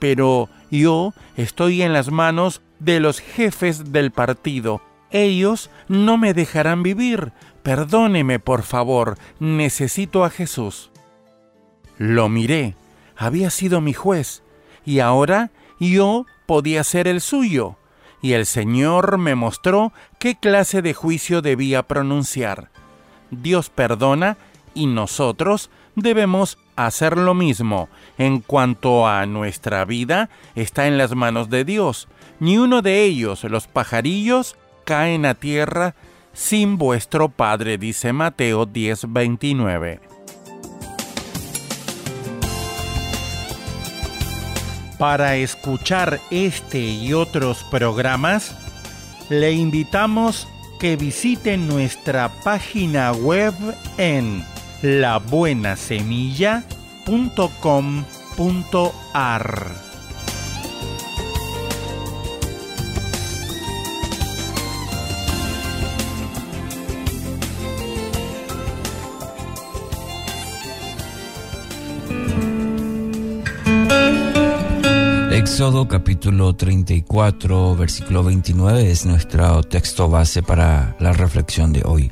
pero yo estoy en las manos de los jefes del partido. Ellos no me dejarán vivir. Perdóneme, por favor, necesito a Jesús. Lo miré, había sido mi juez, y ahora yo podía ser el suyo. Y el Señor me mostró qué clase de juicio debía pronunciar. Dios perdona y nosotros debemos hacer lo mismo. En cuanto a nuestra vida, está en las manos de Dios. Ni uno de ellos, los pajarillos, caen a tierra sin vuestro Padre, dice Mateo 10:29. Para escuchar este y otros programas, le invitamos que visite nuestra página web en labuenasemilla.com.ar. Éxodo capítulo 34, versículo 29 es nuestro texto base para la reflexión de hoy.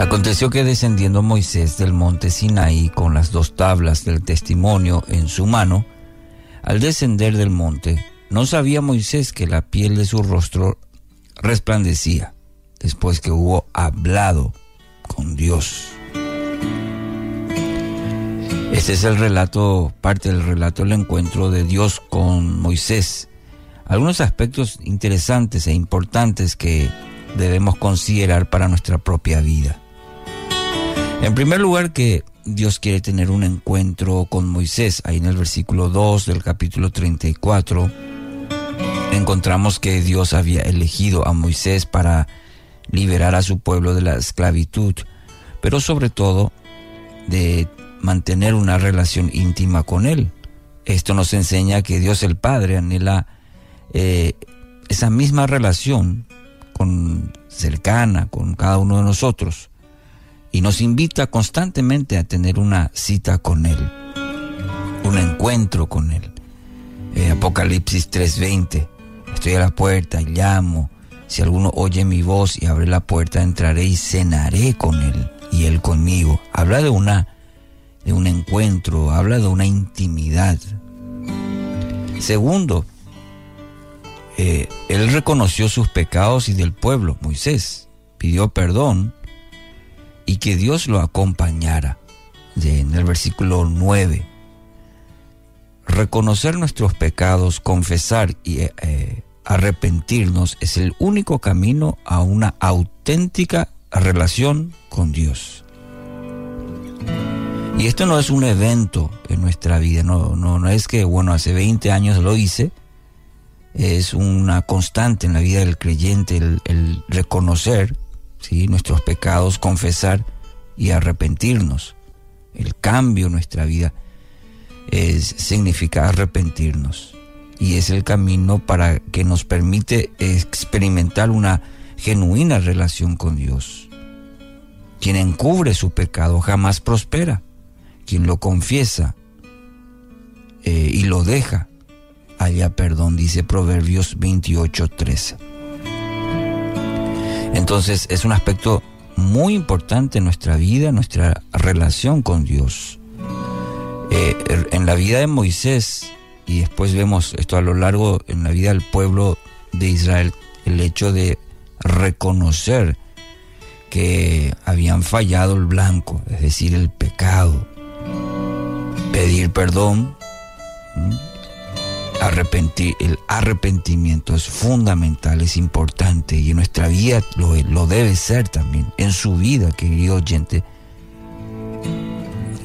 Aconteció que descendiendo Moisés del monte Sinaí con las dos tablas del testimonio en su mano, al descender del monte, no sabía Moisés que la piel de su rostro resplandecía después que hubo hablado con Dios. Este es el relato, parte del relato del encuentro de Dios con Moisés. Algunos aspectos interesantes e importantes que debemos considerar para nuestra propia vida. En primer lugar, que Dios quiere tener un encuentro con Moisés. Ahí en el versículo 2 del capítulo 34 encontramos que Dios había elegido a Moisés para liberar a su pueblo de la esclavitud, pero sobre todo de mantener una relación íntima con Él. Esto nos enseña que Dios el Padre anhela eh, esa misma relación con, cercana con cada uno de nosotros y nos invita constantemente a tener una cita con Él, un encuentro con Él. Eh, Apocalipsis 3:20, estoy a la puerta y llamo, si alguno oye mi voz y abre la puerta, entraré y cenaré con Él y Él conmigo. Habla de una de un encuentro, habla de una intimidad. Segundo, eh, él reconoció sus pecados y del pueblo, Moisés, pidió perdón y que Dios lo acompañara. En el versículo 9, reconocer nuestros pecados, confesar y eh, eh, arrepentirnos es el único camino a una auténtica relación con Dios. Y esto no es un evento en nuestra vida, no, no, no es que, bueno, hace 20 años lo hice, es una constante en la vida del creyente el, reconocer nuestros pecados, confesar y arrepentirnos. El cambio en nuestra vida es, significa arrepentirnos y es el camino para que nos permite experimentar una genuina relación con Dios. Quien encubre su pecado jamás prospera quien lo confiesa eh, y lo deja, haya perdón, dice Proverbios 28:13. Entonces es un aspecto muy importante en nuestra vida, nuestra relación con Dios. Eh, er, en la vida de Moisés, y después vemos esto a lo largo en la vida del pueblo de Israel, el hecho de reconocer que habían fallado el blanco, es decir, el pecado, pedir perdón, arrepentir, el arrepentimiento es fundamental, es importante y en nuestra vida lo, lo debe ser también, en su vida, querido oyente.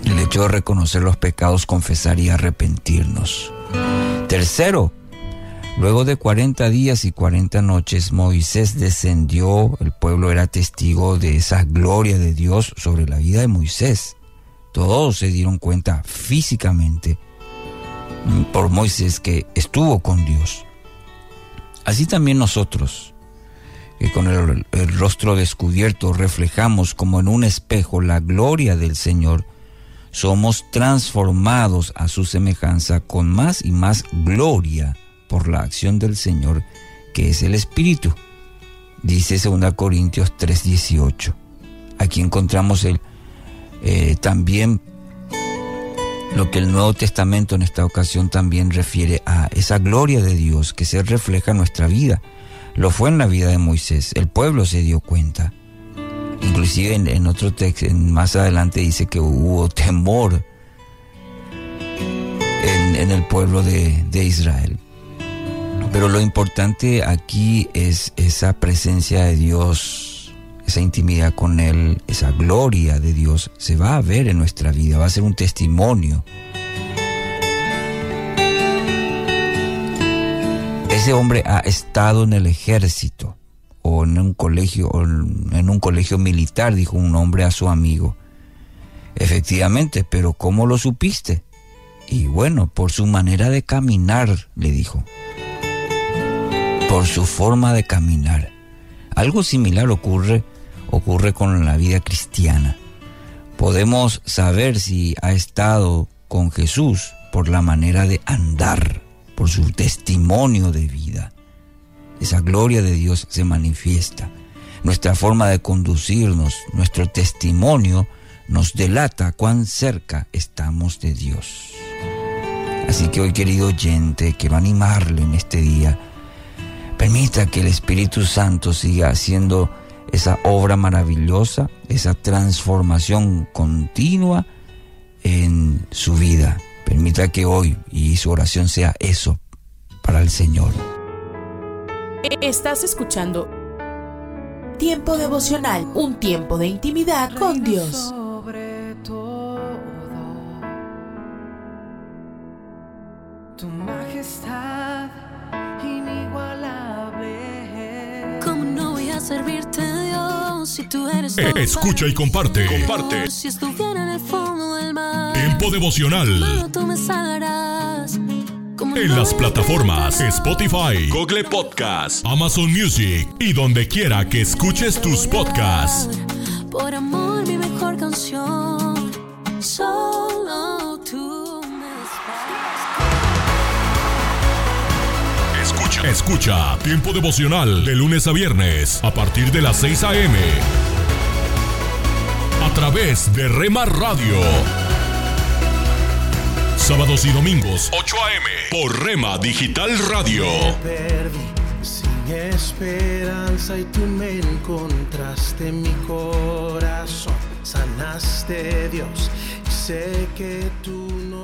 El hecho de reconocer los pecados, confesar y arrepentirnos. Tercero, luego de 40 días y 40 noches, Moisés descendió, el pueblo era testigo de esa gloria de Dios sobre la vida de Moisés. Todos se dieron cuenta físicamente por Moisés que estuvo con Dios. Así también nosotros, que con el, rostro descubierto reflejamos como en un espejo la gloria del Señor, somos transformados a su semejanza con más y más gloria por la acción del Señor, que es el Espíritu. Dice 2 Corintios 3:18. Aquí encontramos el eh, también lo que el Nuevo Testamento en esta ocasión también refiere a esa gloria de Dios que se refleja en nuestra vida. Lo fue en la vida de Moisés, el pueblo se dio cuenta. Inclusive en, otro texto, más adelante dice que hubo temor en, el pueblo de, de Israel. Pero lo importante aquí es esa presencia de Dios esa intimidad con Él, esa gloria de Dios, se va a ver en nuestra vida, va a ser un testimonio. Ese hombre ha estado en el ejército o en un colegio, o en un colegio militar, dijo un hombre a su amigo. Efectivamente, pero ¿cómo lo supiste? Y bueno, por su manera de caminar, le dijo. Por su forma de caminar. Algo similar ocurre ocurre con la vida cristiana. Podemos saber si ha estado con Jesús por la manera de andar, por su testimonio de vida. Esa gloria de Dios se manifiesta. Nuestra forma de conducirnos, nuestro testimonio nos delata cuán cerca estamos de Dios. Así que hoy, querido oyente, quiero animarle en este día. Permita que el Espíritu Santo siga haciendo esa obra maravillosa, esa transformación continua en su vida. Permita que hoy y su oración sea eso para el Señor. Estás escuchando Tiempo devocional, un tiempo de intimidad con Dios. tu majestad Eh, escucha y comparte. Comparte. Tiempo devocional. En las plataformas Spotify, Google Podcast, Amazon Music y donde quiera que escuches tus podcasts. Por amor, mi mejor canción. Escucha. Tiempo devocional de lunes a viernes a partir de las 6 a.m. A través de Rema Radio. Sábados y domingos, 8 a.m. por Rema Digital Radio. sin esperanza y tú me encontraste en mi corazón. Sanaste Dios sé que tú.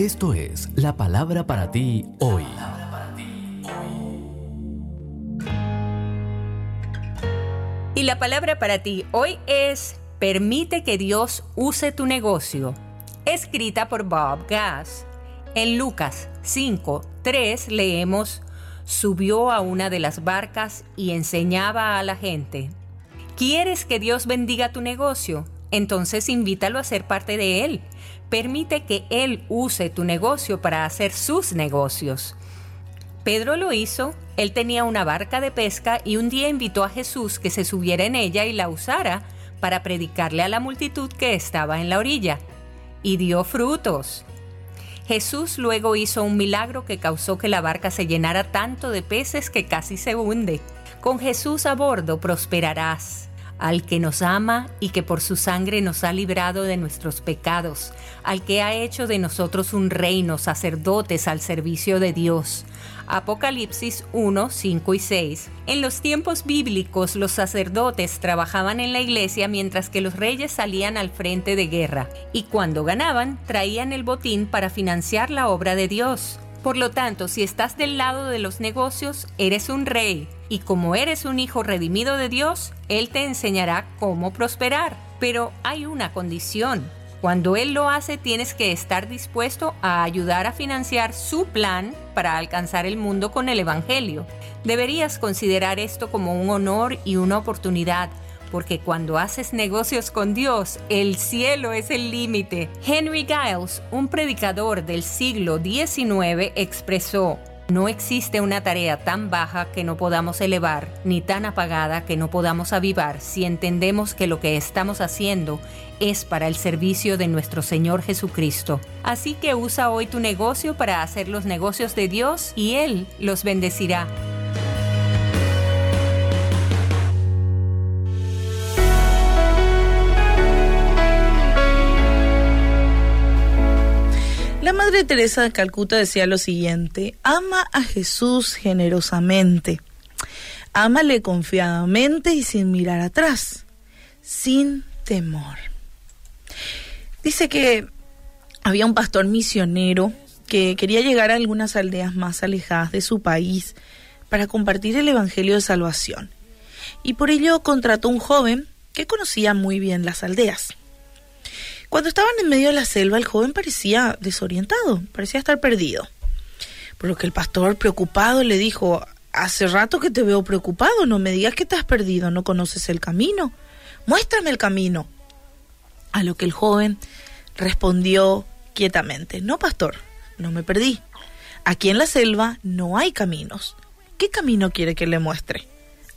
Esto es la palabra para ti hoy. Y la palabra para ti hoy es Permite que Dios use tu negocio, escrita por Bob Gass. En Lucas 5, 3 leemos, subió a una de las barcas y enseñaba a la gente. ¿Quieres que Dios bendiga tu negocio? Entonces invítalo a ser parte de él. Permite que Él use tu negocio para hacer sus negocios. Pedro lo hizo, él tenía una barca de pesca y un día invitó a Jesús que se subiera en ella y la usara para predicarle a la multitud que estaba en la orilla. Y dio frutos. Jesús luego hizo un milagro que causó que la barca se llenara tanto de peces que casi se hunde. Con Jesús a bordo prosperarás al que nos ama y que por su sangre nos ha librado de nuestros pecados, al que ha hecho de nosotros un reino, sacerdotes al servicio de Dios. Apocalipsis 1, 5 y 6. En los tiempos bíblicos los sacerdotes trabajaban en la iglesia mientras que los reyes salían al frente de guerra, y cuando ganaban traían el botín para financiar la obra de Dios. Por lo tanto, si estás del lado de los negocios, eres un rey. Y como eres un hijo redimido de Dios, Él te enseñará cómo prosperar. Pero hay una condición. Cuando Él lo hace, tienes que estar dispuesto a ayudar a financiar su plan para alcanzar el mundo con el Evangelio. Deberías considerar esto como un honor y una oportunidad porque cuando haces negocios con Dios, el cielo es el límite. Henry Giles, un predicador del siglo XIX, expresó, no existe una tarea tan baja que no podamos elevar, ni tan apagada que no podamos avivar si entendemos que lo que estamos haciendo es para el servicio de nuestro Señor Jesucristo. Así que usa hoy tu negocio para hacer los negocios de Dios y Él los bendecirá. La Madre Teresa de Calcuta decía lo siguiente, ama a Jesús generosamente, ámale confiadamente y sin mirar atrás, sin temor. Dice que había un pastor misionero que quería llegar a algunas aldeas más alejadas de su país para compartir el Evangelio de Salvación, y por ello contrató un joven que conocía muy bien las aldeas. Cuando estaban en medio de la selva, el joven parecía desorientado, parecía estar perdido. Por lo que el pastor, preocupado, le dijo, hace rato que te veo preocupado, no me digas que has perdido, no conoces el camino, muéstrame el camino. A lo que el joven respondió quietamente, no, pastor, no me perdí. Aquí en la selva no hay caminos. ¿Qué camino quiere que le muestre?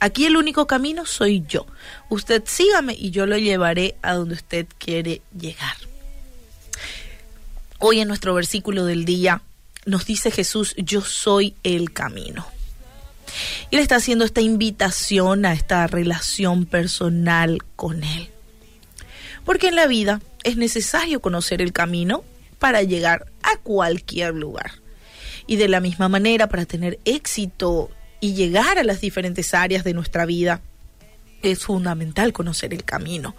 Aquí el único camino soy yo. Usted sígame y yo lo llevaré a donde usted quiere llegar. Hoy en nuestro versículo del día nos dice Jesús, yo soy el camino. Y le está haciendo esta invitación a esta relación personal con Él. Porque en la vida es necesario conocer el camino para llegar a cualquier lugar. Y de la misma manera, para tener éxito y llegar a las diferentes áreas de nuestra vida, es fundamental conocer el camino.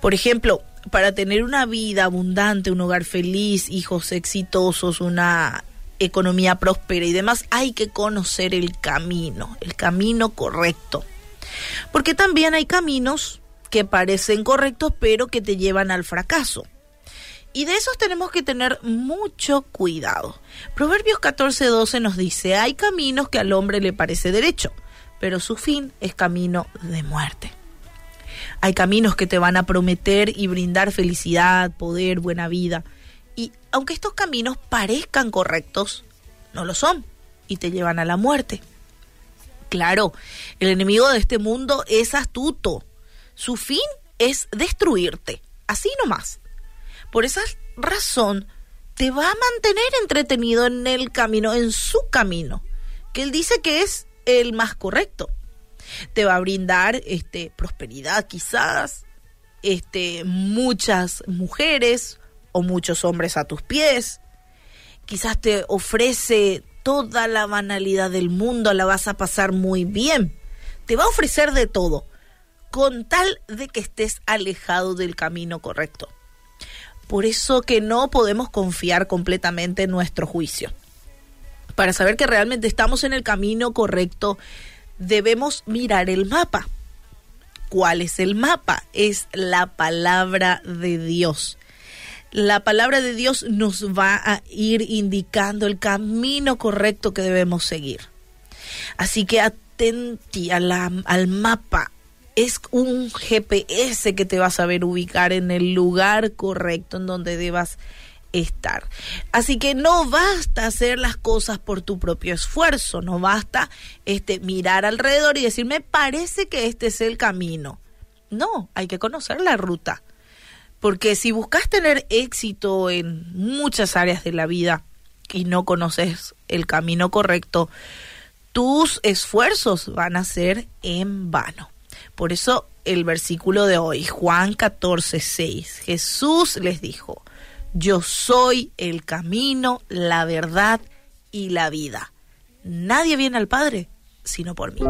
Por ejemplo, para tener una vida abundante, un hogar feliz, hijos exitosos, una economía próspera y demás, hay que conocer el camino, el camino correcto. Porque también hay caminos que parecen correctos pero que te llevan al fracaso. Y de esos tenemos que tener mucho cuidado. Proverbios 14:12 nos dice, hay caminos que al hombre le parece derecho, pero su fin es camino de muerte. Hay caminos que te van a prometer y brindar felicidad, poder, buena vida. Y aunque estos caminos parezcan correctos, no lo son y te llevan a la muerte. Claro, el enemigo de este mundo es astuto. Su fin es destruirte, así nomás. Por esa razón, te va a mantener entretenido en el camino, en su camino, que él dice que es el más correcto. Te va a brindar este prosperidad quizás, este muchas mujeres o muchos hombres a tus pies. Quizás te ofrece toda la banalidad del mundo, la vas a pasar muy bien. Te va a ofrecer de todo, con tal de que estés alejado del camino correcto. Por eso que no podemos confiar completamente en nuestro juicio. Para saber que realmente estamos en el camino correcto, debemos mirar el mapa. ¿Cuál es el mapa? Es la palabra de Dios. La palabra de Dios nos va a ir indicando el camino correcto que debemos seguir. Así que atenti al mapa, es un GPS que te va a saber ubicar en el lugar correcto en donde debas estar. Así que no basta hacer las cosas por tu propio esfuerzo, no basta este mirar alrededor y decir, me parece que este es el camino. No, hay que conocer la ruta. Porque si buscas tener éxito en muchas áreas de la vida y no conoces el camino correcto, tus esfuerzos van a ser en vano. Por eso el versículo de hoy, Juan 14, 6, Jesús les dijo, yo soy el camino, la verdad y la vida. Nadie viene al Padre sino por mí.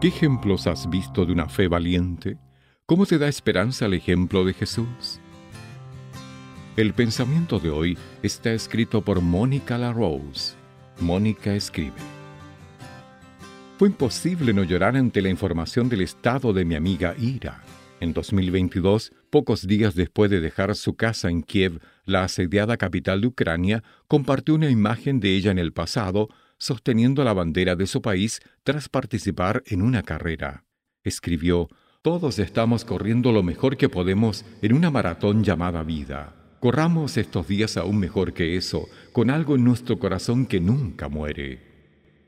¿Qué ejemplos has visto de una fe valiente? ¿Cómo te da esperanza el ejemplo de Jesús? El pensamiento de hoy está escrito por Mónica LaRose. Mónica escribe. Fue imposible no llorar ante la información del estado de mi amiga Ira. En 2022, pocos días después de dejar su casa en Kiev, la asediada capital de Ucrania, compartió una imagen de ella en el pasado, sosteniendo la bandera de su país tras participar en una carrera. Escribió, Todos estamos corriendo lo mejor que podemos en una maratón llamada vida. Corramos estos días aún mejor que eso, con algo en nuestro corazón que nunca muere.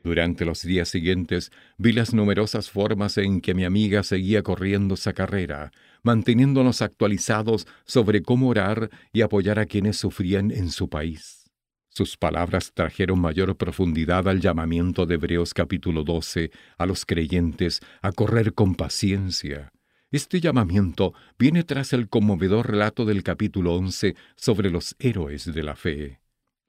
Durante los días siguientes vi las numerosas formas en que mi amiga seguía corriendo esa carrera, manteniéndonos actualizados sobre cómo orar y apoyar a quienes sufrían en su país. Sus palabras trajeron mayor profundidad al llamamiento de Hebreos capítulo 12 a los creyentes a correr con paciencia. Este llamamiento viene tras el conmovedor relato del capítulo 11 sobre los héroes de la fe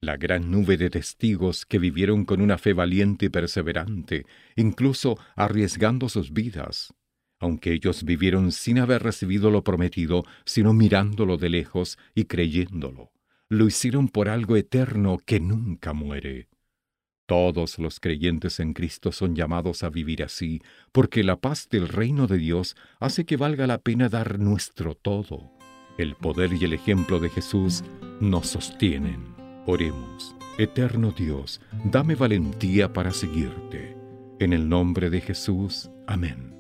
la gran nube de testigos que vivieron con una fe valiente y perseverante, incluso arriesgando sus vidas, aunque ellos vivieron sin haber recibido lo prometido, sino mirándolo de lejos y creyéndolo. Lo hicieron por algo eterno que nunca muere. Todos los creyentes en Cristo son llamados a vivir así, porque la paz del reino de Dios hace que valga la pena dar nuestro todo. El poder y el ejemplo de Jesús nos sostienen. Oremos. Eterno Dios, dame valentía para seguirte. En el nombre de Jesús. Amén.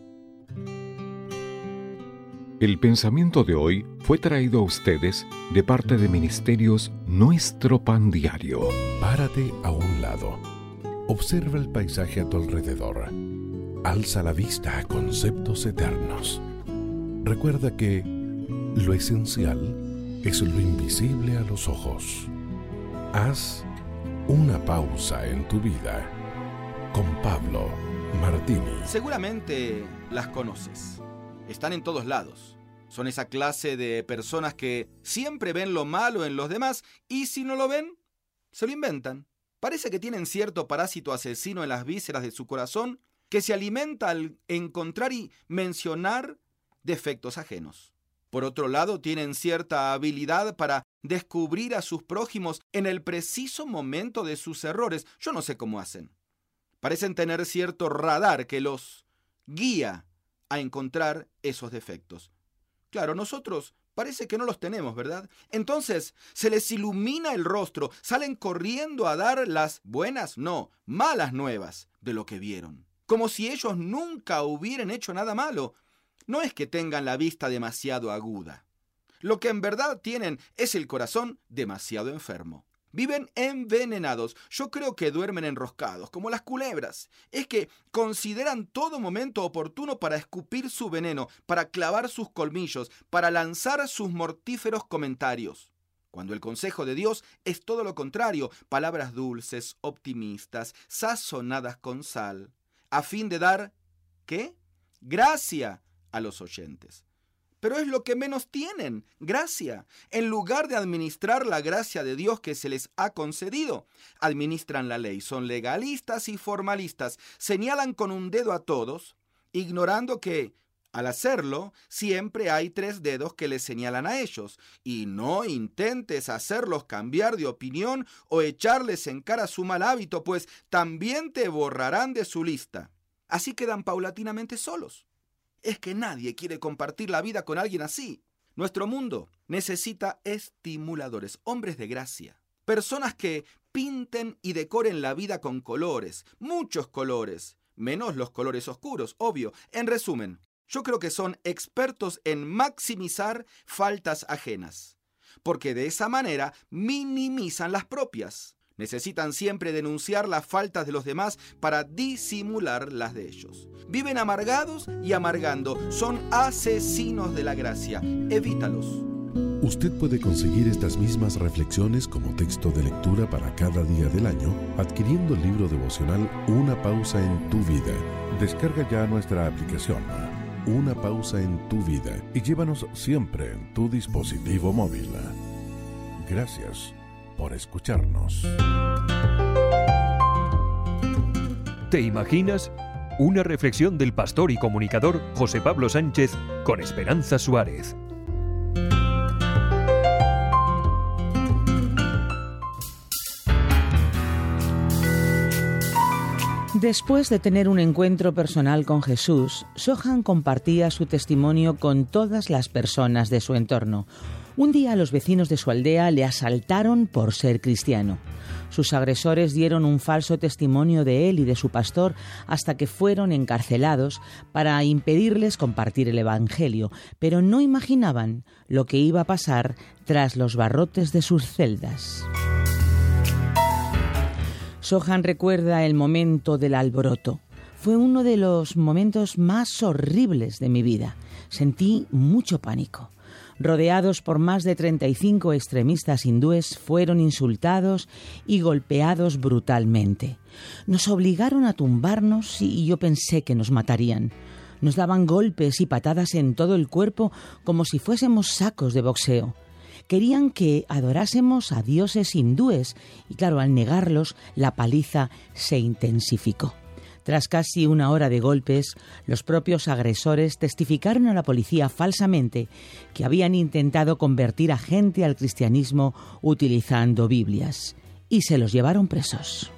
El pensamiento de hoy fue traído a ustedes de parte de Ministerios Nuestro Pan Diario. Párate a un lado. Observa el paisaje a tu alrededor. Alza la vista a conceptos eternos. Recuerda que lo esencial es lo invisible a los ojos. Haz una pausa en tu vida con Pablo Martini. Seguramente las conoces. Están en todos lados. Son esa clase de personas que siempre ven lo malo en los demás y si no lo ven, se lo inventan. Parece que tienen cierto parásito asesino en las vísceras de su corazón que se alimenta al encontrar y mencionar defectos ajenos. Por otro lado, tienen cierta habilidad para descubrir a sus prójimos en el preciso momento de sus errores. Yo no sé cómo hacen. Parecen tener cierto radar que los guía a encontrar esos defectos. Claro, nosotros parece que no los tenemos, ¿verdad? Entonces se les ilumina el rostro, salen corriendo a dar las buenas, no, malas nuevas de lo que vieron. Como si ellos nunca hubieran hecho nada malo. No es que tengan la vista demasiado aguda. Lo que en verdad tienen es el corazón demasiado enfermo. Viven envenenados. Yo creo que duermen enroscados, como las culebras. Es que consideran todo momento oportuno para escupir su veneno, para clavar sus colmillos, para lanzar sus mortíferos comentarios. Cuando el consejo de Dios es todo lo contrario, palabras dulces, optimistas, sazonadas con sal, a fin de dar, ¿qué? Gracia a los oyentes. Pero es lo que menos tienen, gracia. En lugar de administrar la gracia de Dios que se les ha concedido, administran la ley, son legalistas y formalistas, señalan con un dedo a todos, ignorando que, al hacerlo, siempre hay tres dedos que les señalan a ellos, y no intentes hacerlos cambiar de opinión o echarles en cara su mal hábito, pues también te borrarán de su lista. Así quedan paulatinamente solos es que nadie quiere compartir la vida con alguien así. Nuestro mundo necesita estimuladores, hombres de gracia, personas que pinten y decoren la vida con colores, muchos colores, menos los colores oscuros, obvio. En resumen, yo creo que son expertos en maximizar faltas ajenas, porque de esa manera minimizan las propias. Necesitan siempre denunciar las faltas de los demás para disimular las de ellos. Viven amargados y amargando. Son asesinos de la gracia. Evítalos. Usted puede conseguir estas mismas reflexiones como texto de lectura para cada día del año adquiriendo el libro devocional Una pausa en tu vida. Descarga ya nuestra aplicación Una pausa en tu vida y llévanos siempre en tu dispositivo móvil. Gracias por escucharnos. ¿Te imaginas? Una reflexión del pastor y comunicador José Pablo Sánchez con Esperanza Suárez. Después de tener un encuentro personal con Jesús, Sohan compartía su testimonio con todas las personas de su entorno. Un día los vecinos de su aldea le asaltaron por ser cristiano. Sus agresores dieron un falso testimonio de él y de su pastor hasta que fueron encarcelados para impedirles compartir el Evangelio, pero no imaginaban lo que iba a pasar tras los barrotes de sus celdas. Sohan recuerda el momento del alboroto. Fue uno de los momentos más horribles de mi vida. Sentí mucho pánico rodeados por más de 35 extremistas hindúes, fueron insultados y golpeados brutalmente. Nos obligaron a tumbarnos y yo pensé que nos matarían. Nos daban golpes y patadas en todo el cuerpo como si fuésemos sacos de boxeo. Querían que adorásemos a dioses hindúes y claro, al negarlos, la paliza se intensificó. Tras casi una hora de golpes, los propios agresores testificaron a la policía falsamente que habían intentado convertir a gente al cristianismo utilizando Biblias y se los llevaron presos.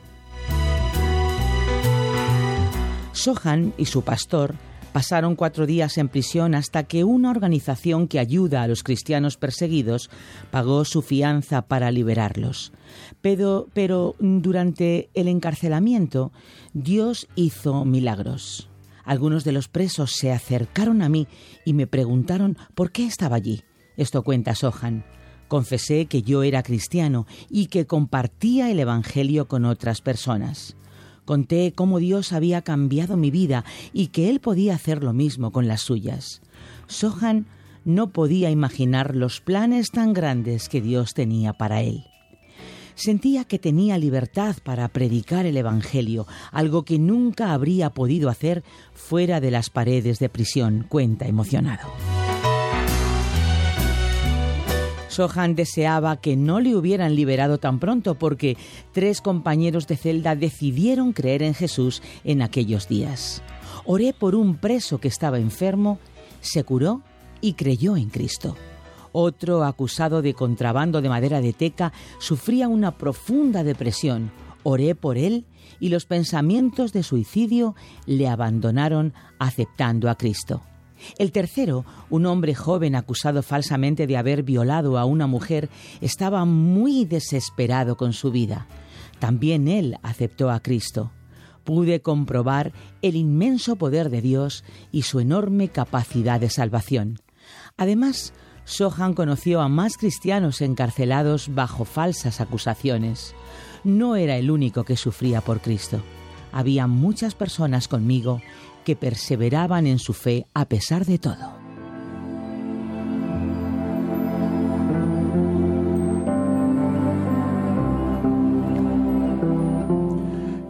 Sohan y su pastor Pasaron cuatro días en prisión hasta que una organización que ayuda a los cristianos perseguidos pagó su fianza para liberarlos. Pero, pero durante el encarcelamiento Dios hizo milagros. Algunos de los presos se acercaron a mí y me preguntaron por qué estaba allí. Esto cuenta Sohan. Confesé que yo era cristiano y que compartía el Evangelio con otras personas. Conté cómo Dios había cambiado mi vida y que Él podía hacer lo mismo con las suyas. Sohan no podía imaginar los planes tan grandes que Dios tenía para él. Sentía que tenía libertad para predicar el Evangelio, algo que nunca habría podido hacer fuera de las paredes de prisión, cuenta emocionado. Sohan deseaba que no le hubieran liberado tan pronto porque tres compañeros de celda decidieron creer en Jesús en aquellos días. Oré por un preso que estaba enfermo, se curó y creyó en Cristo. Otro, acusado de contrabando de madera de teca, sufría una profunda depresión. Oré por él y los pensamientos de suicidio le abandonaron aceptando a Cristo. El tercero, un hombre joven acusado falsamente de haber violado a una mujer, estaba muy desesperado con su vida. También él aceptó a Cristo. Pude comprobar el inmenso poder de Dios y su enorme capacidad de salvación. Además, Sohan conoció a más cristianos encarcelados bajo falsas acusaciones. No era el único que sufría por Cristo. Había muchas personas conmigo que perseveraban en su fe a pesar de todo.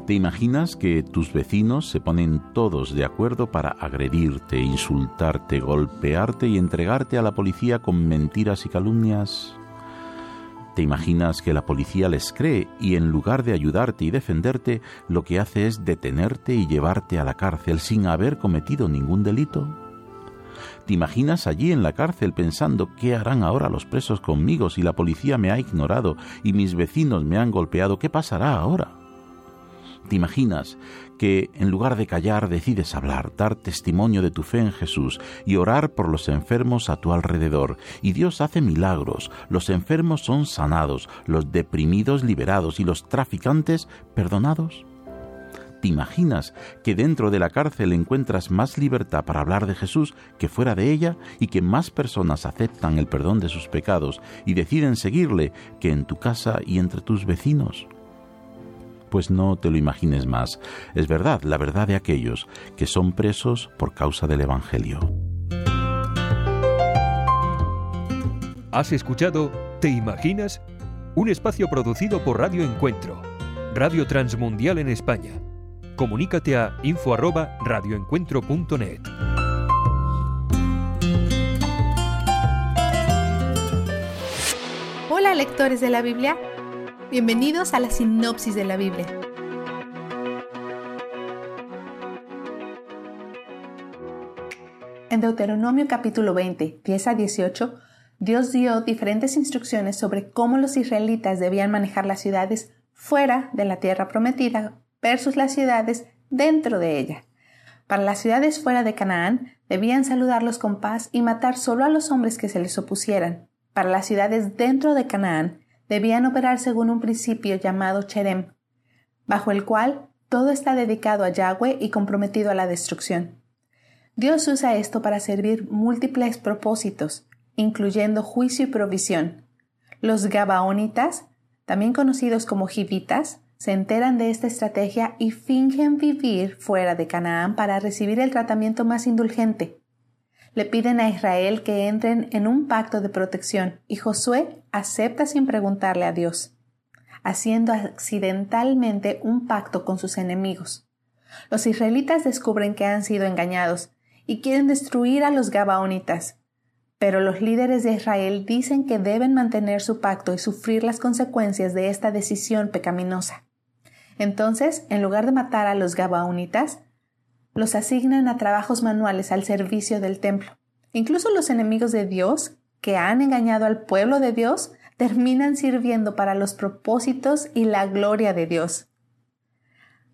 ¿Te imaginas que tus vecinos se ponen todos de acuerdo para agredirte, insultarte, golpearte y entregarte a la policía con mentiras y calumnias? ¿Te imaginas que la policía les cree y en lugar de ayudarte y defenderte, lo que hace es detenerte y llevarte a la cárcel sin haber cometido ningún delito? ¿Te imaginas allí en la cárcel pensando qué harán ahora los presos conmigo si la policía me ha ignorado y mis vecinos me han golpeado? ¿Qué pasará ahora? ¿Te imaginas que en lugar de callar decides hablar, dar testimonio de tu fe en Jesús y orar por los enfermos a tu alrededor? Y Dios hace milagros, los enfermos son sanados, los deprimidos liberados y los traficantes perdonados. ¿Te imaginas que dentro de la cárcel encuentras más libertad para hablar de Jesús que fuera de ella y que más personas aceptan el perdón de sus pecados y deciden seguirle que en tu casa y entre tus vecinos? Pues no te lo imagines más. Es verdad, la verdad de aquellos que son presos por causa del Evangelio. ¿Has escuchado ¿Te imaginas? Un espacio producido por Radio Encuentro, Radio Transmundial en España. Comunícate a info@radioencuentro.net. Hola lectores de la Biblia. Bienvenidos a la sinopsis de la Biblia. En Deuteronomio capítulo 20, 10 a 18, Dios dio diferentes instrucciones sobre cómo los israelitas debían manejar las ciudades fuera de la tierra prometida versus las ciudades dentro de ella. Para las ciudades fuera de Canaán, debían saludarlos con paz y matar solo a los hombres que se les opusieran. Para las ciudades dentro de Canaán, debían operar según un principio llamado Cherem, bajo el cual todo está dedicado a Yahweh y comprometido a la destrucción. Dios usa esto para servir múltiples propósitos, incluyendo juicio y provisión. Los Gabaonitas, también conocidos como Jivitas, se enteran de esta estrategia y fingen vivir fuera de Canaán para recibir el tratamiento más indulgente le piden a Israel que entren en un pacto de protección y Josué acepta sin preguntarle a Dios, haciendo accidentalmente un pacto con sus enemigos. Los israelitas descubren que han sido engañados y quieren destruir a los Gabaonitas, pero los líderes de Israel dicen que deben mantener su pacto y sufrir las consecuencias de esta decisión pecaminosa. Entonces, en lugar de matar a los Gabaonitas, los asignan a trabajos manuales al servicio del templo. Incluso los enemigos de Dios, que han engañado al pueblo de Dios, terminan sirviendo para los propósitos y la gloria de Dios.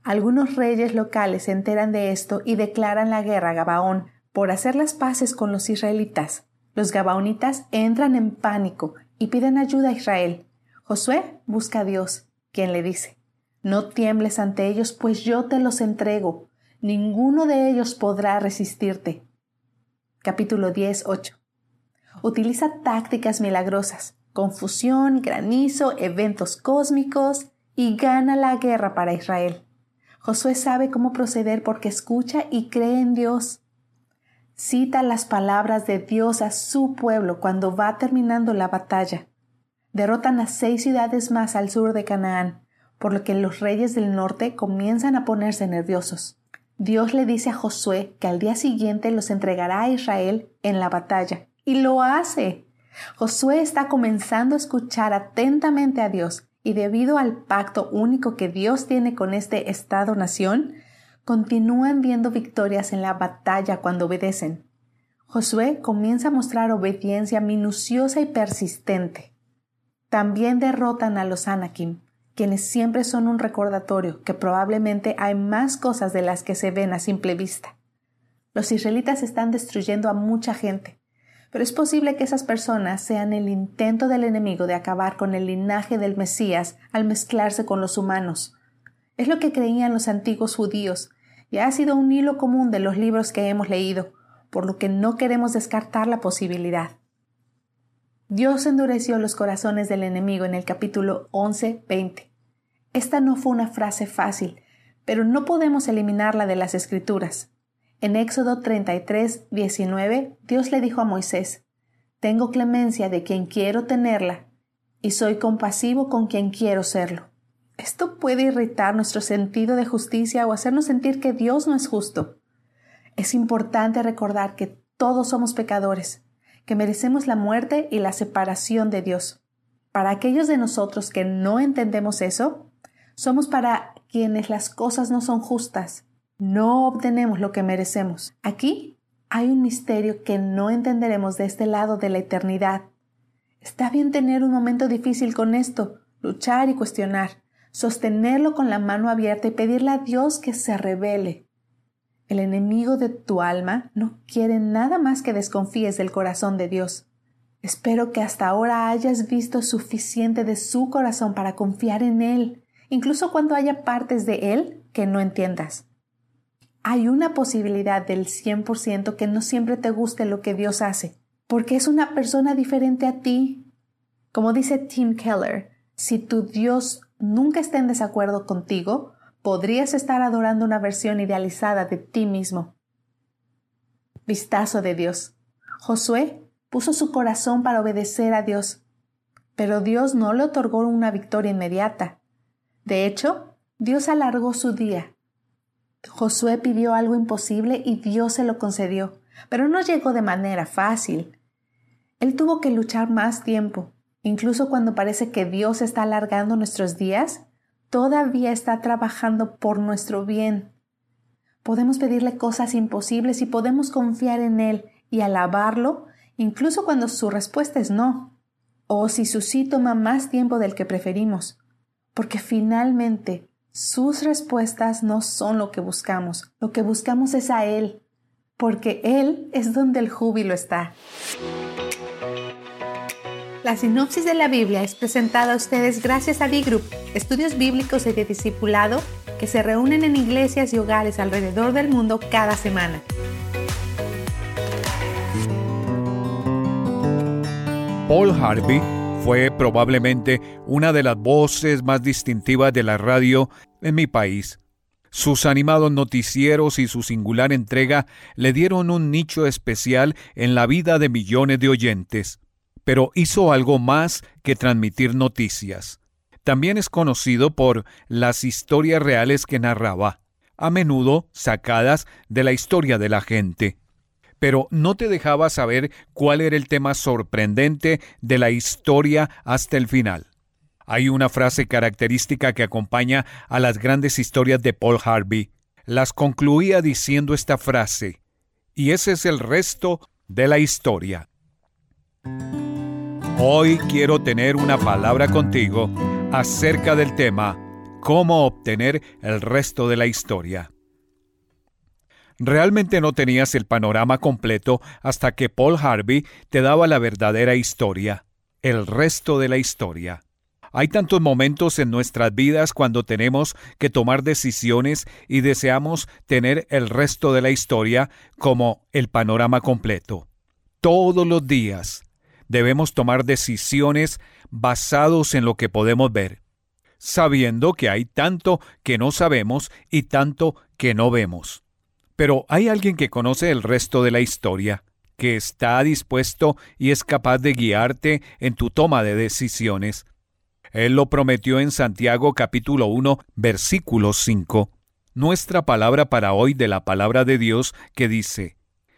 Algunos reyes locales se enteran de esto y declaran la guerra a Gabaón por hacer las paces con los israelitas. Los gabaonitas entran en pánico y piden ayuda a Israel. Josué busca a Dios, quien le dice, No tiembles ante ellos, pues yo te los entrego ninguno de ellos podrá resistirte. Capítulo 10, 8. Utiliza tácticas milagrosas, confusión, granizo, eventos cósmicos y gana la guerra para Israel. Josué sabe cómo proceder porque escucha y cree en Dios. Cita las palabras de Dios a su pueblo cuando va terminando la batalla. Derrotan a seis ciudades más al sur de Canaán, por lo que los reyes del norte comienzan a ponerse nerviosos. Dios le dice a Josué que al día siguiente los entregará a Israel en la batalla, y lo hace. Josué está comenzando a escuchar atentamente a Dios y debido al pacto único que Dios tiene con este Estado-nación, continúan viendo victorias en la batalla cuando obedecen. Josué comienza a mostrar obediencia minuciosa y persistente. También derrotan a los Anakim, quienes siempre son un recordatorio que probablemente hay más cosas de las que se ven a simple vista. Los israelitas están destruyendo a mucha gente, pero es posible que esas personas sean el intento del enemigo de acabar con el linaje del Mesías al mezclarse con los humanos. Es lo que creían los antiguos judíos, y ha sido un hilo común de los libros que hemos leído, por lo que no queremos descartar la posibilidad. Dios endureció los corazones del enemigo en el capítulo 11-20. Esta no fue una frase fácil, pero no podemos eliminarla de las escrituras. En Éxodo 33, 19, Dios le dijo a Moisés, Tengo clemencia de quien quiero tenerla, y soy compasivo con quien quiero serlo. Esto puede irritar nuestro sentido de justicia o hacernos sentir que Dios no es justo. Es importante recordar que todos somos pecadores, que merecemos la muerte y la separación de Dios. Para aquellos de nosotros que no entendemos eso, somos para quienes las cosas no son justas, no obtenemos lo que merecemos. Aquí hay un misterio que no entenderemos de este lado de la eternidad. Está bien tener un momento difícil con esto, luchar y cuestionar, sostenerlo con la mano abierta y pedirle a Dios que se revele. El enemigo de tu alma no quiere nada más que desconfíes del corazón de Dios. Espero que hasta ahora hayas visto suficiente de su corazón para confiar en Él, incluso cuando haya partes de Él que no entiendas hay una posibilidad del 100% que no siempre te guste lo que Dios hace, porque es una persona diferente a ti. Como dice Tim Keller, si tu Dios nunca está en desacuerdo contigo, podrías estar adorando una versión idealizada de ti mismo. Vistazo de Dios. Josué puso su corazón para obedecer a Dios, pero Dios no le otorgó una victoria inmediata. De hecho, Dios alargó su día Josué pidió algo imposible y Dios se lo concedió, pero no llegó de manera fácil. Él tuvo que luchar más tiempo. Incluso cuando parece que Dios está alargando nuestros días, todavía está trabajando por nuestro bien. Podemos pedirle cosas imposibles y podemos confiar en Él y alabarlo, incluso cuando su respuesta es no, o si su sí toma más tiempo del que preferimos, porque finalmente sus respuestas no son lo que buscamos, lo que buscamos es a Él, porque Él es donde el júbilo está. La sinopsis de la Biblia es presentada a ustedes gracias a D-Group, estudios bíblicos y de discipulado que se reúnen en iglesias y hogares alrededor del mundo cada semana. Paul Harvey fue probablemente una de las voces más distintivas de la radio en mi país. Sus animados noticieros y su singular entrega le dieron un nicho especial en la vida de millones de oyentes. Pero hizo algo más que transmitir noticias. También es conocido por las historias reales que narraba, a menudo sacadas de la historia de la gente pero no te dejaba saber cuál era el tema sorprendente de la historia hasta el final. Hay una frase característica que acompaña a las grandes historias de Paul Harvey. Las concluía diciendo esta frase, y ese es el resto de la historia. Hoy quiero tener una palabra contigo acerca del tema cómo obtener el resto de la historia. Realmente no tenías el panorama completo hasta que Paul Harvey te daba la verdadera historia, el resto de la historia. Hay tantos momentos en nuestras vidas cuando tenemos que tomar decisiones y deseamos tener el resto de la historia como el panorama completo. Todos los días debemos tomar decisiones basados en lo que podemos ver, sabiendo que hay tanto que no sabemos y tanto que no vemos. Pero hay alguien que conoce el resto de la historia, que está dispuesto y es capaz de guiarte en tu toma de decisiones. Él lo prometió en Santiago capítulo 1, versículo 5. Nuestra palabra para hoy de la palabra de Dios que dice,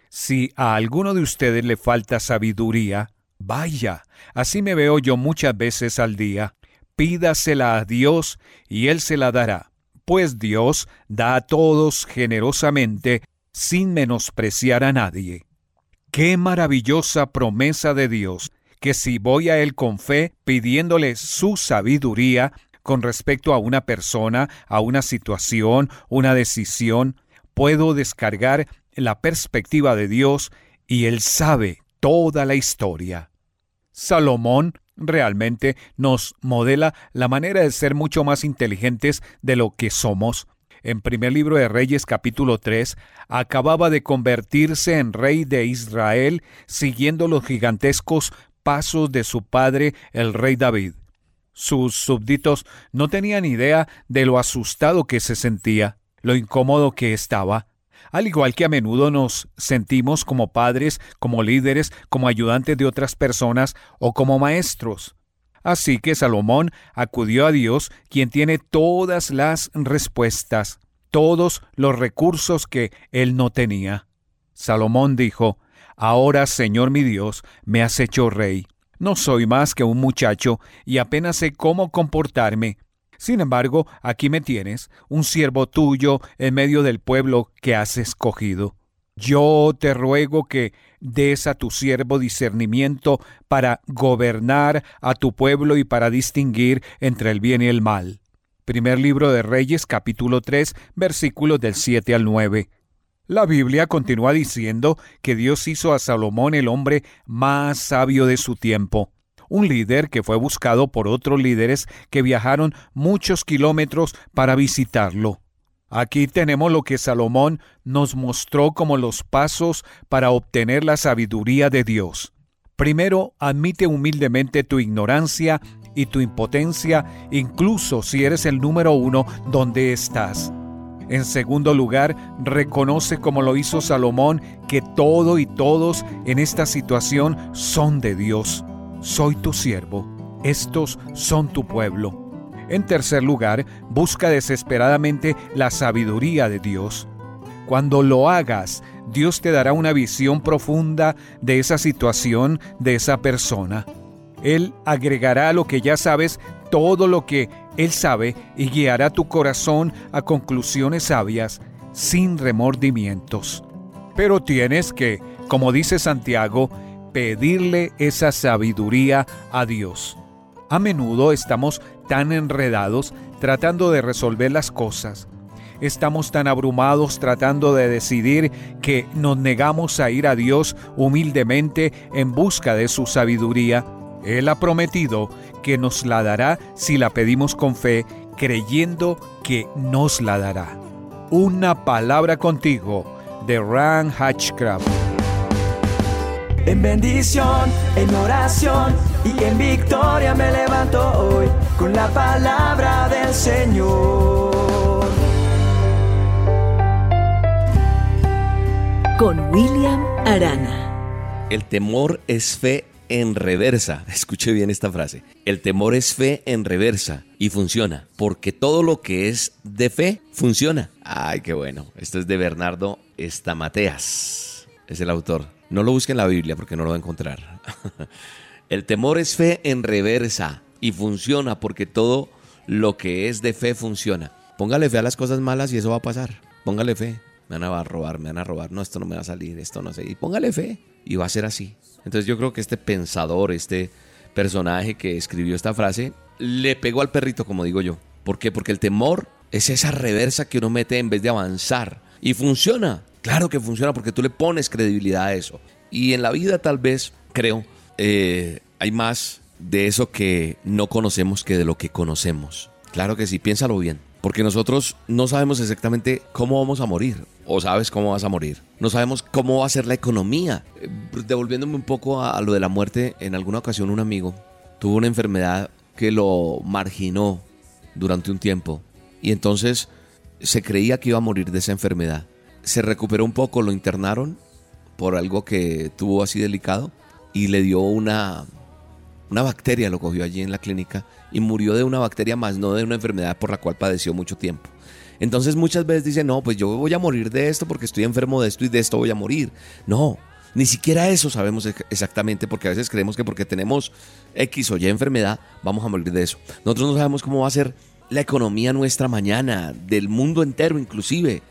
Si a alguno de ustedes le falta sabiduría, vaya, así me veo yo muchas veces al día, pídasela a Dios y Él se la dará, pues Dios da a todos generosamente sin menospreciar a nadie. Qué maravillosa promesa de Dios, que si voy a Él con fe, pidiéndole su sabiduría con respecto a una persona, a una situación, una decisión, puedo descargar la perspectiva de Dios y Él sabe toda la historia. Salomón realmente nos modela la manera de ser mucho más inteligentes de lo que somos en primer libro de Reyes capítulo 3, acababa de convertirse en rey de Israel siguiendo los gigantescos pasos de su padre el rey David. Sus súbditos no tenían idea de lo asustado que se sentía, lo incómodo que estaba, al igual que a menudo nos sentimos como padres, como líderes, como ayudantes de otras personas o como maestros. Así que Salomón acudió a Dios, quien tiene todas las respuestas, todos los recursos que él no tenía. Salomón dijo, Ahora, Señor mi Dios, me has hecho rey. No soy más que un muchacho y apenas sé cómo comportarme. Sin embargo, aquí me tienes, un siervo tuyo en medio del pueblo que has escogido. Yo te ruego que des a tu siervo discernimiento para gobernar a tu pueblo y para distinguir entre el bien y el mal. Primer libro de Reyes capítulo 3 versículos del 7 al 9. La Biblia continúa diciendo que Dios hizo a Salomón el hombre más sabio de su tiempo, un líder que fue buscado por otros líderes que viajaron muchos kilómetros para visitarlo. Aquí tenemos lo que Salomón nos mostró como los pasos para obtener la sabiduría de Dios. Primero, admite humildemente tu ignorancia y tu impotencia, incluso si eres el número uno donde estás. En segundo lugar, reconoce como lo hizo Salomón que todo y todos en esta situación son de Dios. Soy tu siervo, estos son tu pueblo. En tercer lugar, busca desesperadamente la sabiduría de Dios. Cuando lo hagas, Dios te dará una visión profunda de esa situación, de esa persona. Él agregará a lo que ya sabes todo lo que Él sabe y guiará tu corazón a conclusiones sabias sin remordimientos. Pero tienes que, como dice Santiago, pedirle esa sabiduría a Dios. A menudo estamos tan enredados tratando de resolver las cosas. Estamos tan abrumados tratando de decidir que nos negamos a ir a Dios humildemente en busca de su sabiduría. Él ha prometido que nos la dará si la pedimos con fe, creyendo que nos la dará. Una palabra contigo de Ran Hatchcraft. En bendición, en oración y en victoria me levanto hoy con la palabra del Señor. Con William Arana. El temor es fe en reversa. Escuche bien esta frase. El temor es fe en reversa y funciona, porque todo lo que es de fe funciona. Ay, qué bueno. Esto es de Bernardo Estamateas. Es el autor. No lo busque en la Biblia porque no lo va a encontrar. El temor es fe en reversa y funciona porque todo lo que es de fe funciona. Póngale fe a las cosas malas y eso va a pasar. Póngale fe. Me van a robar, me van a robar. No, esto no me va a salir, esto no sé. Y póngale fe y va a ser así. Entonces yo creo que este pensador, este personaje que escribió esta frase, le pegó al perrito, como digo yo. ¿Por qué? Porque el temor es esa reversa que uno mete en vez de avanzar. Y funciona. Claro que funciona porque tú le pones credibilidad a eso. Y en la vida tal vez, creo, eh, hay más de eso que no conocemos que de lo que conocemos. Claro que sí, piénsalo bien. Porque nosotros no sabemos exactamente cómo vamos a morir. O sabes cómo vas a morir. No sabemos cómo va a ser la economía. Eh, Devolviéndome un poco a, a lo de la muerte, en alguna ocasión un amigo tuvo una enfermedad que lo marginó durante un tiempo. Y entonces se creía que iba a morir de esa enfermedad. Se recuperó un poco, lo internaron por algo que tuvo así delicado y le dio una, una bacteria, lo cogió allí en la clínica y murió de una bacteria más, no de una enfermedad por la cual padeció mucho tiempo. Entonces muchas veces dicen, no, pues yo voy a morir de esto porque estoy enfermo de esto y de esto voy a morir. No, ni siquiera eso sabemos exactamente porque a veces creemos que porque tenemos X o Y enfermedad vamos a morir de eso. Nosotros no sabemos cómo va a ser la economía nuestra mañana, del mundo entero inclusive.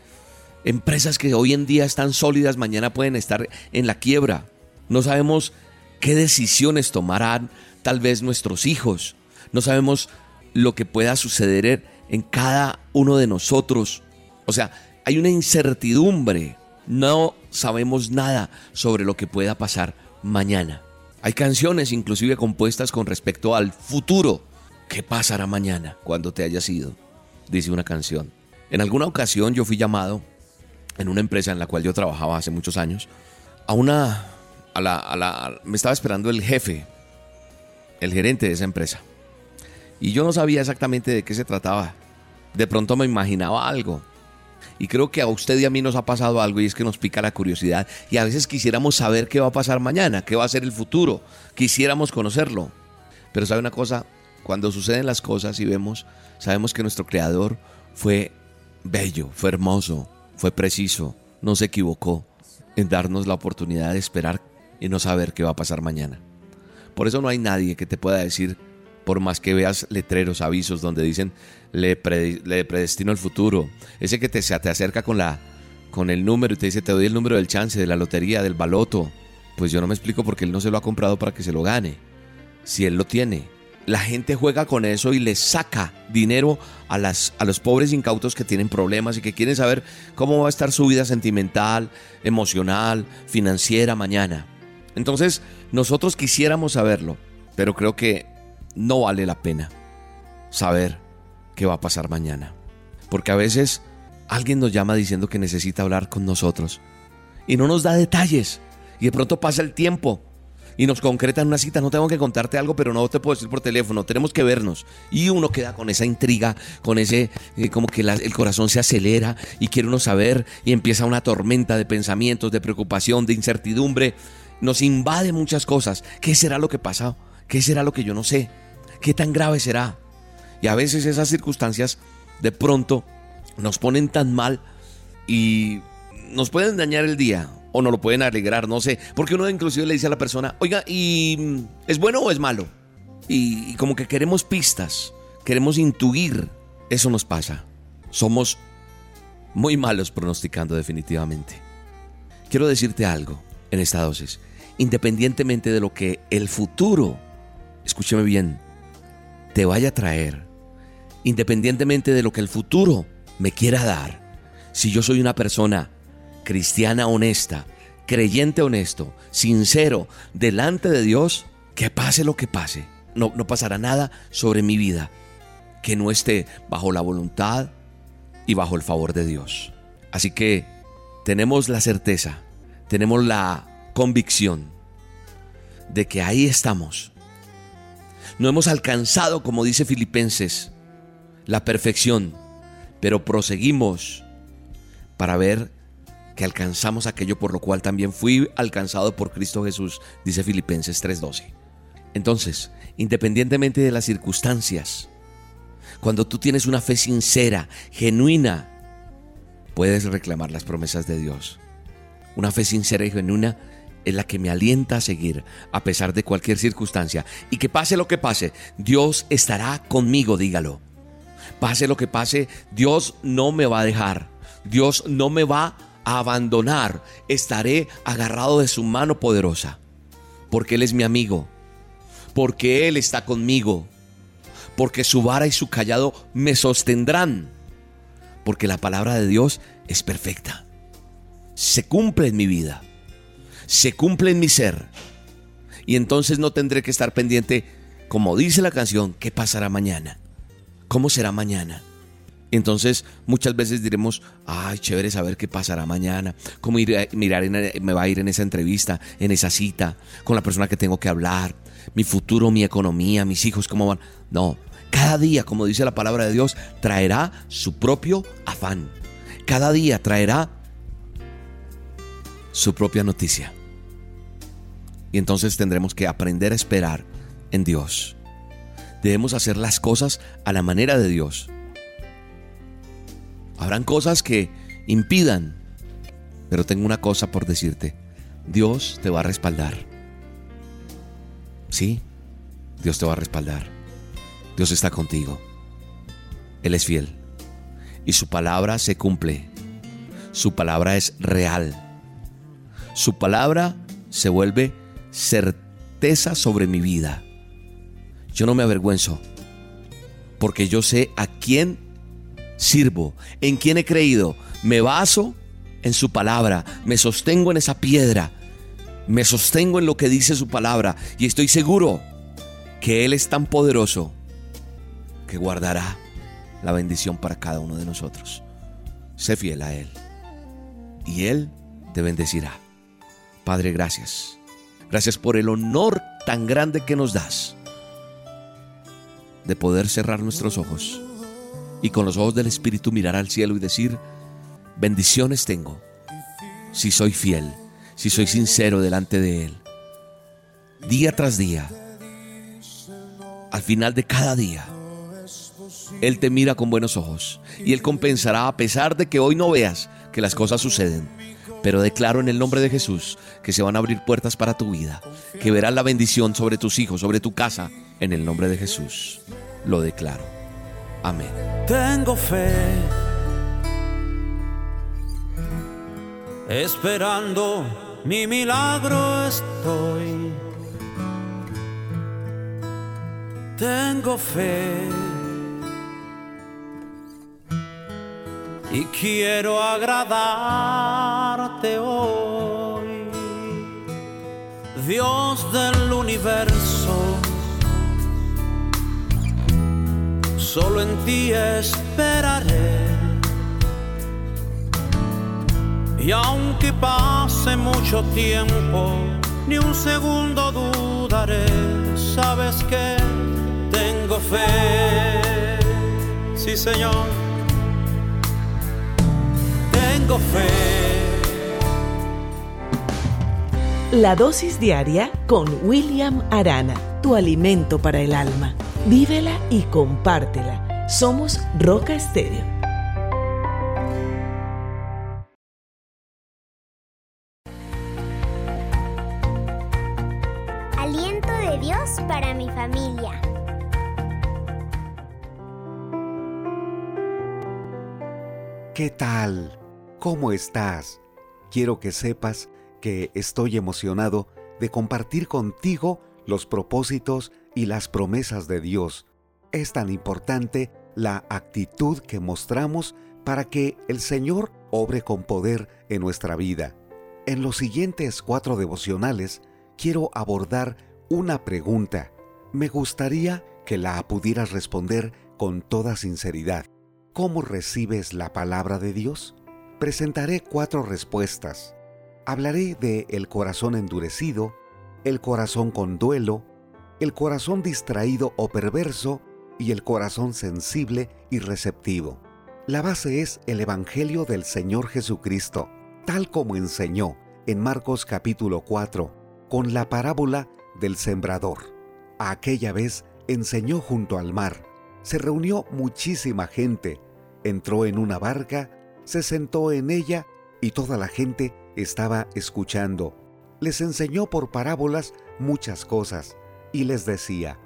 Empresas que hoy en día están sólidas, mañana pueden estar en la quiebra. No sabemos qué decisiones tomarán tal vez nuestros hijos. No sabemos lo que pueda suceder en cada uno de nosotros. O sea, hay una incertidumbre. No sabemos nada sobre lo que pueda pasar mañana. Hay canciones inclusive compuestas con respecto al futuro. ¿Qué pasará mañana cuando te hayas ido? Dice una canción. En alguna ocasión yo fui llamado en una empresa en la cual yo trabajaba hace muchos años a una a la, a la me estaba esperando el jefe, el gerente de esa empresa. Y yo no sabía exactamente de qué se trataba. De pronto me imaginaba algo. Y creo que a usted y a mí nos ha pasado algo y es que nos pica la curiosidad y a veces quisiéramos saber qué va a pasar mañana, qué va a ser el futuro, quisiéramos conocerlo. Pero sabe una cosa, cuando suceden las cosas y vemos, sabemos que nuestro creador fue bello, fue hermoso, fue preciso, no se equivocó en darnos la oportunidad de esperar y no saber qué va a pasar mañana. Por eso no hay nadie que te pueda decir, por más que veas letreros, avisos donde dicen le, predestino el futuro, ese que te, te acerca con, la, con el número y te dice te doy el número del chance, de la lotería, del baloto, pues yo no me explico porque él no se lo ha comprado para que se lo gane, si él lo tiene. La gente juega con eso y le saca dinero a, las, a los pobres incautos que tienen problemas y que quieren saber cómo va a estar su vida sentimental, emocional, financiera mañana. Entonces, nosotros quisiéramos saberlo, pero creo que no vale la pena saber qué va a pasar mañana. Porque a veces alguien nos llama diciendo que necesita hablar con nosotros y no nos da detalles. Y de pronto pasa el tiempo y nos concretan una cita. No tengo que contarte algo, pero no te puedo decir por teléfono. Tenemos que vernos. Y uno queda con esa intriga, con ese, eh, como que el corazón se acelera y quiere uno saber y empieza una tormenta de pensamientos, de preocupación, de incertidumbre. Nos invade muchas cosas. ¿Qué será lo que pasa? ¿Qué será lo que yo no sé? ¿Qué tan grave será? Y a veces esas circunstancias de pronto nos ponen tan mal y nos pueden dañar el día o nos lo pueden alegrar, no sé. Porque uno inclusive le dice a la persona, oiga, ¿y mm, es bueno o es malo? Y, y como que queremos pistas, queremos intuir. Eso nos pasa. Somos muy malos pronosticando definitivamente. Quiero decirte algo en esta dosis. Independientemente de lo que el futuro, escúcheme bien, te vaya a traer, independientemente de lo que el futuro me quiera dar, si yo soy una persona cristiana honesta, creyente honesto, sincero, delante de Dios, que pase lo que pase, no, no pasará nada sobre mi vida que no esté bajo la voluntad y bajo el favor de Dios. Así que tenemos la certeza, tenemos la convicción de que ahí estamos. No hemos alcanzado, como dice Filipenses, la perfección, pero proseguimos para ver que alcanzamos aquello por lo cual también fui alcanzado por Cristo Jesús, dice Filipenses 3:12. Entonces, independientemente de las circunstancias, cuando tú tienes una fe sincera, genuina, puedes reclamar las promesas de Dios. Una fe sincera y genuina es la que me alienta a seguir a pesar de cualquier circunstancia. Y que pase lo que pase, Dios estará conmigo, dígalo. Pase lo que pase, Dios no me va a dejar. Dios no me va a abandonar. Estaré agarrado de su mano poderosa. Porque Él es mi amigo. Porque Él está conmigo. Porque su vara y su callado me sostendrán. Porque la palabra de Dios es perfecta. Se cumple en mi vida. Se cumple en mi ser. Y entonces no tendré que estar pendiente como dice la canción, ¿qué pasará mañana? ¿Cómo será mañana? Entonces, muchas veces diremos, ay, chévere saber qué pasará mañana, cómo ir mirar me va a ir en esa entrevista, en esa cita, con la persona que tengo que hablar, mi futuro, mi economía, mis hijos, cómo van. No, cada día, como dice la palabra de Dios, traerá su propio afán. Cada día traerá su propia noticia. Y entonces tendremos que aprender a esperar en Dios. Debemos hacer las cosas a la manera de Dios. Habrán cosas que impidan, pero tengo una cosa por decirte. Dios te va a respaldar. Sí, Dios te va a respaldar. Dios está contigo. Él es fiel. Y su palabra se cumple. Su palabra es real. Su palabra se vuelve certeza sobre mi vida. Yo no me avergüenzo, porque yo sé a quién sirvo, en quién he creído. Me baso en su palabra, me sostengo en esa piedra, me sostengo en lo que dice su palabra y estoy seguro que Él es tan poderoso que guardará la bendición para cada uno de nosotros. Sé fiel a Él y Él te bendecirá. Padre, gracias. Gracias por el honor tan grande que nos das de poder cerrar nuestros ojos y con los ojos del Espíritu mirar al cielo y decir, bendiciones tengo si soy fiel, si soy sincero delante de Él. Día tras día, al final de cada día, él te mira con buenos ojos y Él compensará a pesar de que hoy no veas que las cosas suceden. Pero declaro en el nombre de Jesús que se van a abrir puertas para tu vida, que verás la bendición sobre tus hijos, sobre tu casa, en el nombre de Jesús. Lo declaro. Amén. Tengo fe. Esperando mi milagro estoy. Tengo fe y quiero agradarte hoy, Dios del universo. Solo en ti esperaré. Y aunque pase mucho tiempo, ni un segundo dudaré. Sabes que tengo fe. Sí, Señor tengo fe. La dosis diaria con William Arana, tu alimento para el alma. Vívela y compártela. Somos Roca Estéreo. Aliento de Dios para mi familia. ¿Qué tal? ¿Cómo estás? Quiero que sepas que estoy emocionado de compartir contigo los propósitos y las promesas de Dios. Es tan importante la actitud que mostramos para que el Señor obre con poder en nuestra vida. En los siguientes cuatro devocionales quiero abordar una pregunta. Me gustaría que la pudieras responder con toda sinceridad. ¿Cómo recibes la palabra de Dios? presentaré cuatro respuestas. Hablaré de el corazón endurecido, el corazón con duelo, el corazón distraído o perverso y el corazón sensible y receptivo. La base es el Evangelio del Señor Jesucristo, tal como enseñó en Marcos capítulo 4, con la parábola del sembrador. aquella vez enseñó junto al mar. Se reunió muchísima gente, entró en una barca se sentó en ella y toda la gente estaba escuchando. Les enseñó por parábolas muchas cosas y les decía,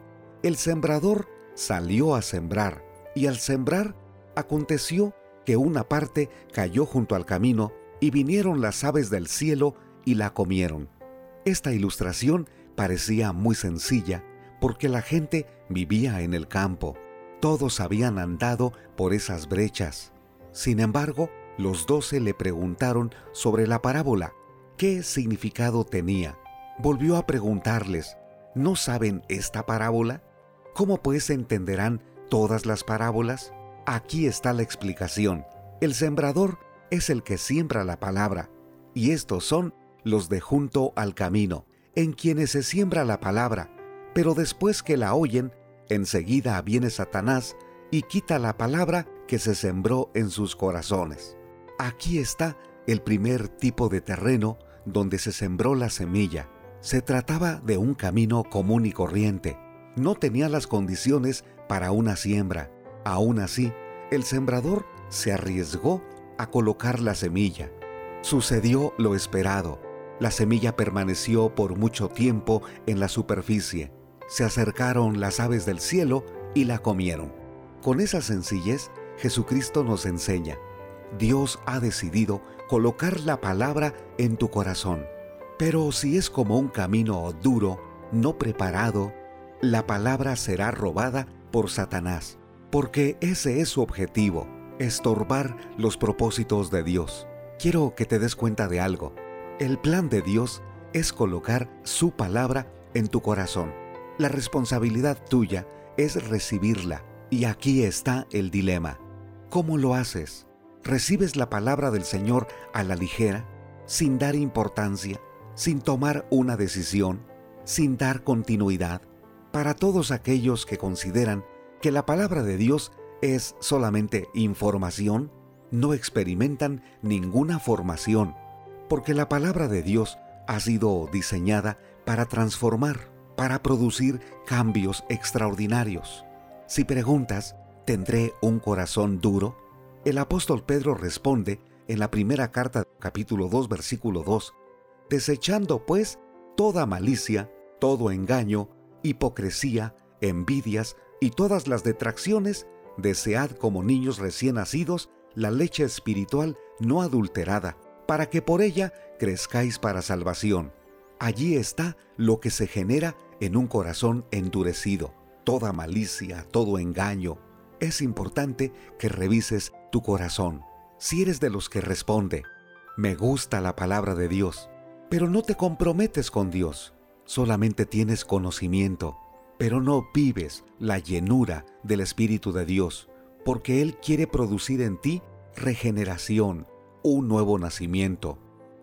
el sembrador salió a sembrar y al sembrar aconteció que una parte cayó junto al camino y vinieron las aves del cielo y la comieron. Esta ilustración parecía muy sencilla porque la gente vivía en el campo. Todos habían andado por esas brechas. Sin embargo, los doce le preguntaron sobre la parábola, qué significado tenía. Volvió a preguntarles, ¿no saben esta parábola? ¿Cómo pues entenderán todas las parábolas? Aquí está la explicación. El sembrador es el que siembra la palabra, y estos son los de junto al camino, en quienes se siembra la palabra, pero después que la oyen, enseguida viene Satanás y quita la palabra que se sembró en sus corazones. Aquí está el primer tipo de terreno donde se sembró la semilla. Se trataba de un camino común y corriente. No tenía las condiciones para una siembra. Aún así, el sembrador se arriesgó a colocar la semilla. Sucedió lo esperado. La semilla permaneció por mucho tiempo en la superficie. Se acercaron las aves del cielo y la comieron. Con esa sencillez, Jesucristo nos enseña. Dios ha decidido colocar la palabra en tu corazón. Pero si es como un camino duro, no preparado, la palabra será robada por Satanás, porque ese es su objetivo, estorbar los propósitos de Dios. Quiero que te des cuenta de algo. El plan de Dios es colocar su palabra en tu corazón. La responsabilidad tuya es recibirla. Y aquí está el dilema. ¿Cómo lo haces? ¿Recibes la palabra del Señor a la ligera, sin dar importancia, sin tomar una decisión, sin dar continuidad? Para todos aquellos que consideran que la palabra de Dios es solamente información, no experimentan ninguna formación, porque la palabra de Dios ha sido diseñada para transformar, para producir cambios extraordinarios. Si preguntas, ¿tendré un corazón duro? El apóstol Pedro responde en la primera carta capítulo 2 versículo 2, desechando pues toda malicia, todo engaño, hipocresía, envidias y todas las detracciones, desead como niños recién nacidos la leche espiritual no adulterada, para que por ella crezcáis para salvación. Allí está lo que se genera en un corazón endurecido, toda malicia, todo engaño. Es importante que revises tu corazón. Si eres de los que responde, me gusta la palabra de Dios, pero no te comprometes con Dios, solamente tienes conocimiento, pero no vives la llenura del Espíritu de Dios, porque Él quiere producir en ti regeneración, un nuevo nacimiento.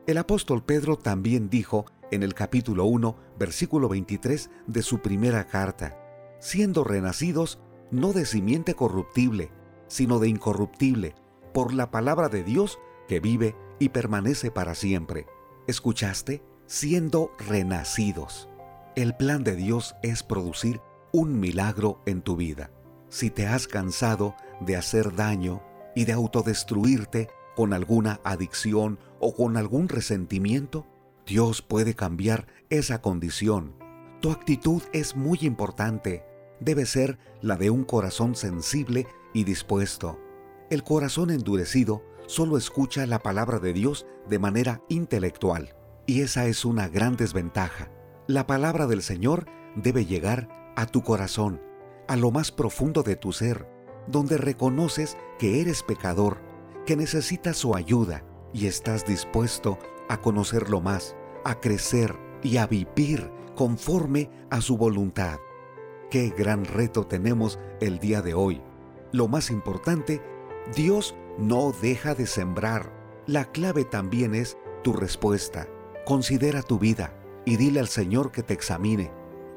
El apóstol Pedro también dijo en el capítulo 1, versículo 23 de su primera carta, siendo renacidos no de simiente corruptible, sino de incorruptible, por la palabra de Dios que vive y permanece para siempre. ¿Escuchaste? Siendo renacidos. El plan de Dios es producir un milagro en tu vida. Si te has cansado de hacer daño y de autodestruirte con alguna adicción o con algún resentimiento, Dios puede cambiar esa condición. Tu actitud es muy importante. Debe ser la de un corazón sensible y dispuesto. El corazón endurecido solo escucha la palabra de Dios de manera intelectual, y esa es una gran desventaja. La palabra del Señor debe llegar a tu corazón, a lo más profundo de tu ser, donde reconoces que eres pecador, que necesitas su ayuda y estás dispuesto a conocerlo más, a crecer y a vivir conforme a su voluntad. Qué gran reto tenemos el día de hoy. Lo más importante, Dios no deja de sembrar. La clave también es tu respuesta. Considera tu vida y dile al Señor que te examine.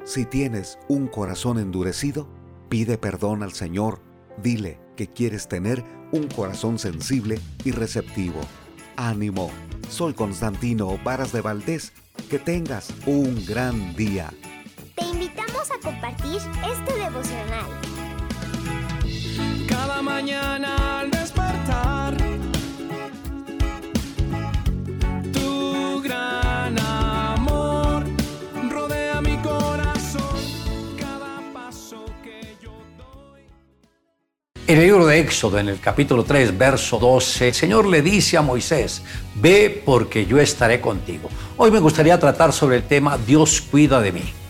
Si tienes un corazón endurecido, pide perdón al Señor Dile que quieres tener un corazón sensible y receptivo. Ánimo, soy Constantino Varas de Valdés. Que tengas un gran día. Te a compartir este devocional. Cada mañana al despertar En el libro de Éxodo, en el capítulo 3, verso 12, el Señor le dice a Moisés, ve porque yo estaré contigo. Hoy me gustaría tratar sobre el tema Dios cuida de mí.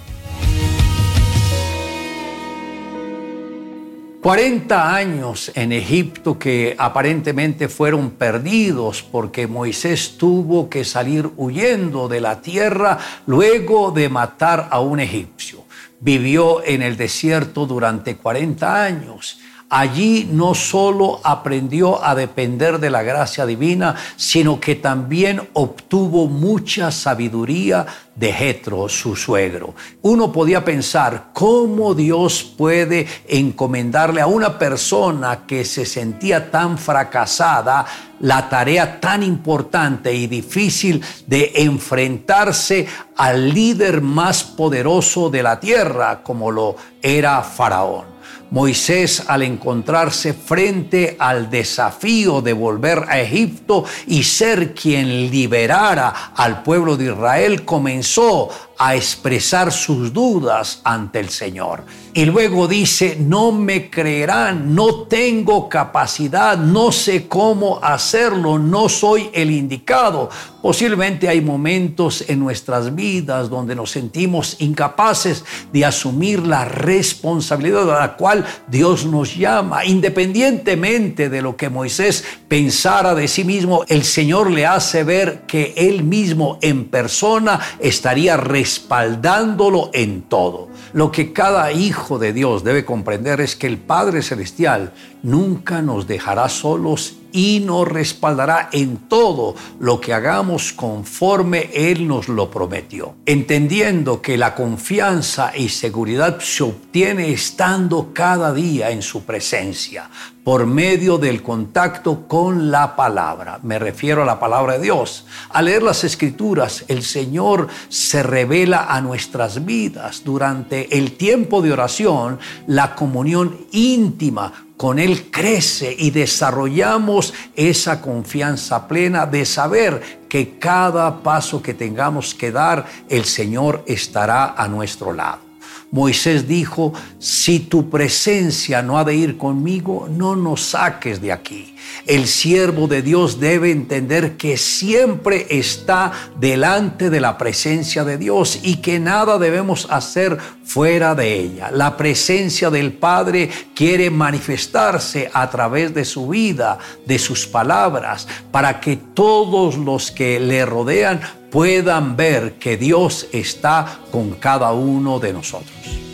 40 años en Egipto que aparentemente fueron perdidos porque Moisés tuvo que salir huyendo de la tierra luego de matar a un egipcio. vivió en el desierto durante 40 años Allí no solo aprendió a depender de la gracia divina, sino que también obtuvo mucha sabiduría de Jetro, su suegro. Uno podía pensar cómo Dios puede encomendarle a una persona que se sentía tan fracasada la tarea tan importante y difícil de enfrentarse al líder más poderoso de la tierra como lo era Faraón. Moisés al encontrarse frente al desafío de volver a Egipto y ser quien liberara al pueblo de Israel, comenzó a expresar sus dudas ante el Señor. Y luego dice, no me creerán, no tengo capacidad, no sé cómo hacerlo, no soy el indicado. Posiblemente hay momentos en nuestras vidas donde nos sentimos incapaces de asumir la responsabilidad a la cual Dios nos llama. Independientemente de lo que Moisés pensara de sí mismo, el Señor le hace ver que él mismo en persona estaría respaldándolo en todo. Lo que cada hijo de Dios debe comprender es que el Padre Celestial nunca nos dejará solos y nos respaldará en todo lo que hagamos conforme Él nos lo prometió. Entendiendo que la confianza y seguridad se obtiene estando cada día en su presencia por medio del contacto con la palabra. Me refiero a la palabra de Dios. Al leer las escrituras, el Señor se revela a nuestras vidas durante el tiempo de oración, la comunión íntima con Él crece y desarrollamos esa confianza plena de saber que cada paso que tengamos que dar, el Señor estará a nuestro lado. Moisés dijo, si tu presencia no ha de ir conmigo, no nos saques de aquí. El siervo de Dios debe entender que siempre está delante de la presencia de Dios y que nada debemos hacer fuera de ella. La presencia del Padre quiere manifestarse a través de su vida, de sus palabras, para que todos los que le rodean puedan ver que Dios está con cada uno de nosotros.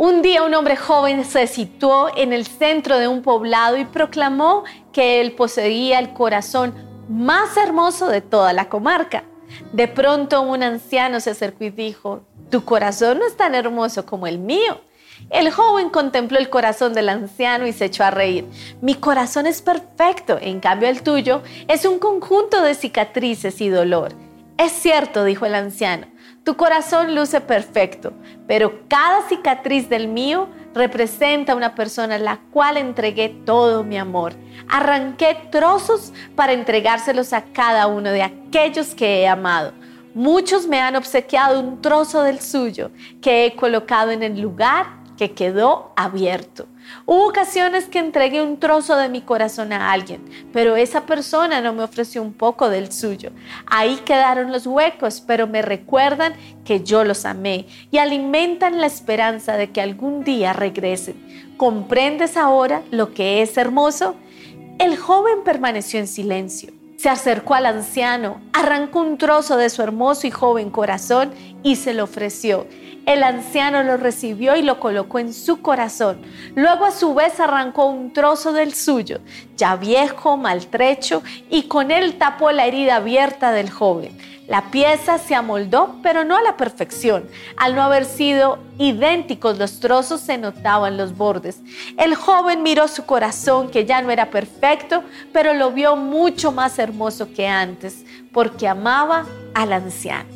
Un día un hombre joven se situó en el centro de un poblado y proclamó que él poseía el corazón más hermoso de toda la comarca. De pronto un anciano se acercó y dijo, tu corazón no es tan hermoso como el mío. El joven contempló el corazón del anciano y se echó a reír. Mi corazón es perfecto, en cambio el tuyo es un conjunto de cicatrices y dolor. Es cierto, dijo el anciano, tu corazón luce perfecto, pero cada cicatriz del mío representa una persona a la cual entregué todo mi amor. Arranqué trozos para entregárselos a cada uno de aquellos que he amado. Muchos me han obsequiado un trozo del suyo que he colocado en el lugar que quedó abierto. Hubo ocasiones que entregué un trozo de mi corazón a alguien, pero esa persona no me ofreció un poco del suyo. Ahí quedaron los huecos, pero me recuerdan que yo los amé y alimentan la esperanza de que algún día regresen. ¿Comprendes ahora lo que es hermoso? El joven permaneció en silencio. Se acercó al anciano, arrancó un trozo de su hermoso y joven corazón y se lo ofreció. El anciano lo recibió y lo colocó en su corazón. Luego a su vez arrancó un trozo del suyo, ya viejo, maltrecho, y con él tapó la herida abierta del joven. La pieza se amoldó, pero no a la perfección. Al no haber sido idénticos los trozos, se notaban los bordes. El joven miró su corazón, que ya no era perfecto, pero lo vio mucho más hermoso que antes, porque amaba al anciano.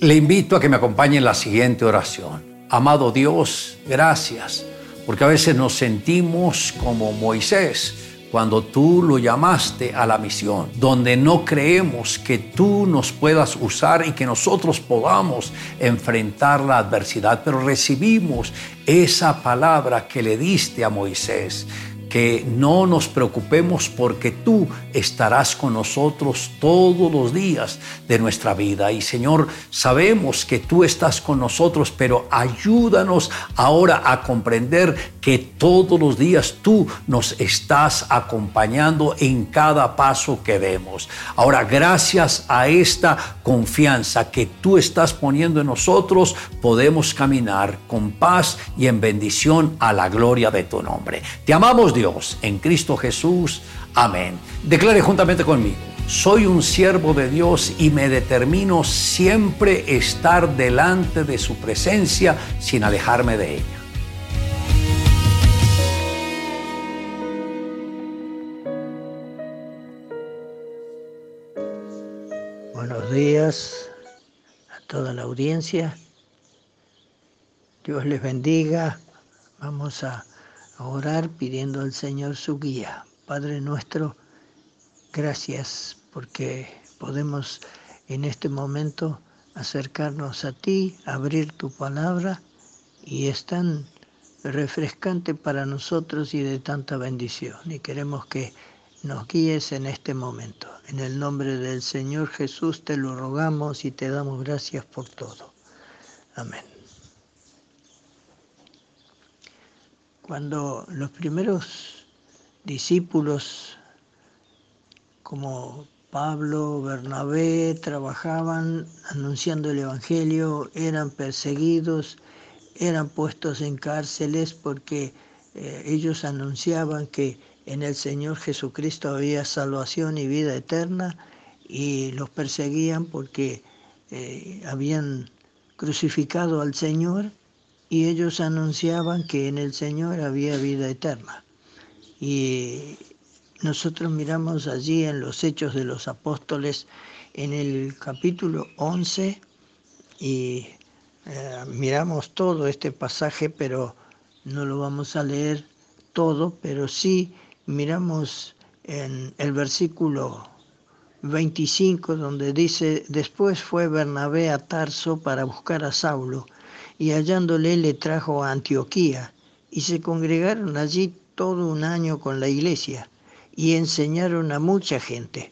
Le invito a que me acompañe en la siguiente oración. Amado Dios, gracias, porque a veces nos sentimos como Moisés cuando tú lo llamaste a la misión, donde no creemos que tú nos puedas usar y que nosotros podamos enfrentar la adversidad, pero recibimos esa palabra que le diste a Moisés que no nos preocupemos porque tú estarás con nosotros todos los días de nuestra vida. Y Señor, sabemos que tú estás con nosotros, pero ayúdanos ahora a comprender que todos los días tú nos estás acompañando en cada paso que demos. Ahora, gracias a esta confianza que tú estás poniendo en nosotros, podemos caminar con paz y en bendición a la gloria de tu nombre. Te amamos, Dios Dios en Cristo Jesús. Amén. Declare juntamente conmigo. Soy un siervo de Dios y me determino siempre estar delante de su presencia sin alejarme de ella. Buenos días a toda la audiencia. Dios les bendiga. Vamos a orar pidiendo al Señor su guía. Padre nuestro, gracias porque podemos en este momento acercarnos a ti, abrir tu palabra y es tan refrescante para nosotros y de tanta bendición. Y queremos que nos guíes en este momento. En el nombre del Señor Jesús te lo rogamos y te damos gracias por todo. Amén. Cuando los primeros discípulos como Pablo, Bernabé trabajaban anunciando el Evangelio, eran perseguidos, eran puestos en cárceles porque eh, ellos anunciaban que en el Señor Jesucristo había salvación y vida eterna y los perseguían porque eh, habían crucificado al Señor y ellos anunciaban que en el Señor había vida eterna. Y nosotros miramos allí en los Hechos de los Apóstoles, en el capítulo 11, y eh, miramos todo este pasaje, pero no lo vamos a leer todo, pero sí miramos en el versículo 25, donde dice, después fue Bernabé a Tarso para buscar a Saulo y hallándole le trajo a Antioquía, y se congregaron allí todo un año con la iglesia, y enseñaron a mucha gente.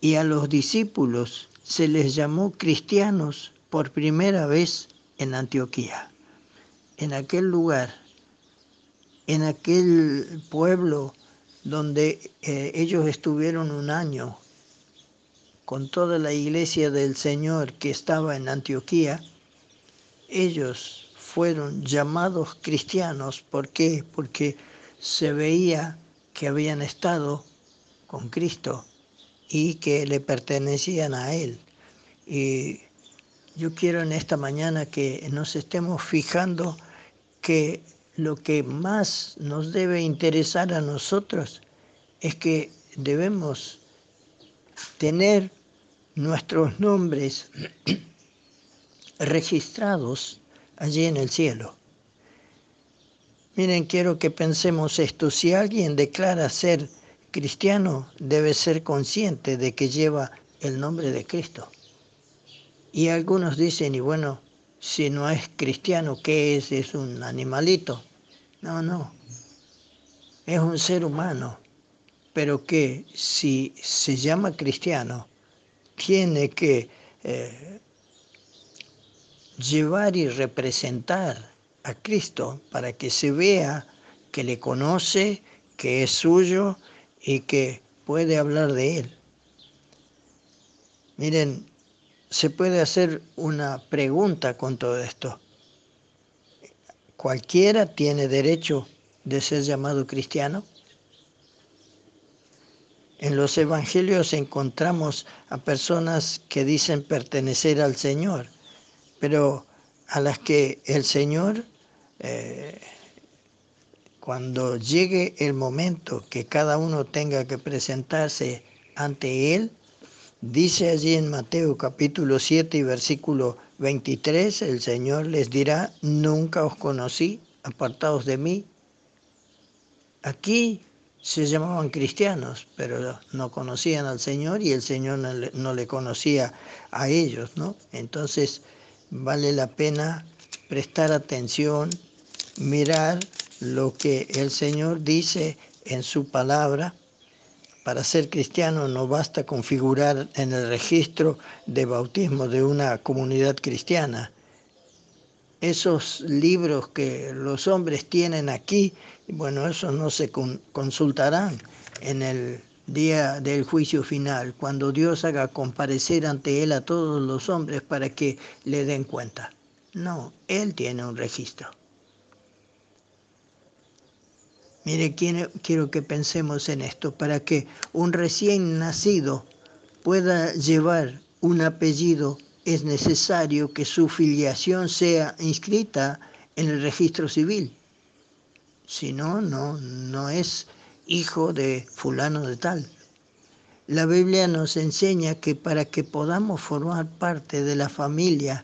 Y a los discípulos se les llamó cristianos por primera vez en Antioquía. En aquel lugar, en aquel pueblo donde eh, ellos estuvieron un año con toda la iglesia del Señor que estaba en Antioquía, ellos fueron llamados cristianos. ¿Por qué? Porque se veía que habían estado con Cristo y que le pertenecían a Él. Y yo quiero en esta mañana que nos estemos fijando que lo que más nos debe interesar a nosotros es que debemos tener nuestros nombres registrados allí en el cielo. Miren, quiero que pensemos esto. Si alguien declara ser cristiano, debe ser consciente de que lleva el nombre de Cristo. Y algunos dicen, y bueno, si no es cristiano, ¿qué es? ¿Es un animalito? No, no. Es un ser humano. Pero que si se llama cristiano, tiene que eh, llevar y representar a Cristo para que se vea que le conoce, que es suyo y que puede hablar de él. Miren, se puede hacer una pregunta con todo esto. ¿Cualquiera tiene derecho de ser llamado cristiano? En los evangelios encontramos a personas que dicen pertenecer al Señor, pero a las que el Señor, eh, cuando llegue el momento que cada uno tenga que presentarse ante Él, dice allí en Mateo capítulo 7 y versículo 23, el Señor les dirá, nunca os conocí, apartados de mí. Aquí se llamaban cristianos, pero no conocían al Señor y el Señor no no le conocía a ellos, ¿no? Entonces, vale la pena prestar atención, mirar lo que el Señor dice en su palabra. Para ser cristiano no basta configurar en el registro de bautismo de una comunidad cristiana. Esos libros que los hombres tienen aquí, bueno, esos no se consultarán en el día del juicio final, cuando Dios haga comparecer ante Él a todos los hombres para que le den cuenta. No, Él tiene un registro. Mire, quiero que pensemos en esto, para que un recién nacido pueda llevar un apellido, es necesario que su filiación sea inscrita en el registro civil. Si no, no, no es hijo de fulano de tal. La Biblia nos enseña que para que podamos formar parte de la familia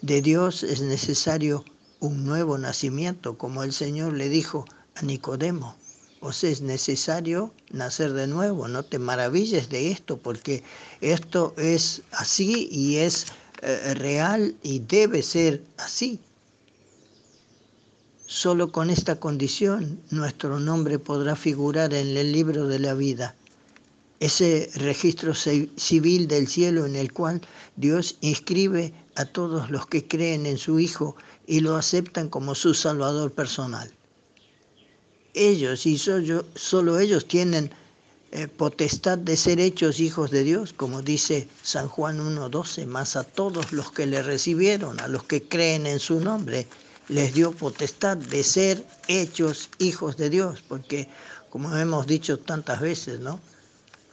de Dios es necesario un nuevo nacimiento, como el Señor le dijo a Nicodemo. O sea, es necesario nacer de nuevo, no te maravilles de esto, porque esto es así y es eh, real y debe ser así. Solo con esta condición nuestro nombre podrá figurar en el libro de la vida, ese registro civil del cielo en el cual Dios inscribe a todos los que creen en su Hijo y lo aceptan como su Salvador personal. Ellos y solo, ellos tienen eh, potestad de ser hechos hijos de Dios, como dice San Juan 1.12, más a todos los que le recibieron, a los que creen en su nombre, les dio potestad de ser hechos hijos de Dios, porque como hemos dicho tantas veces, ¿no?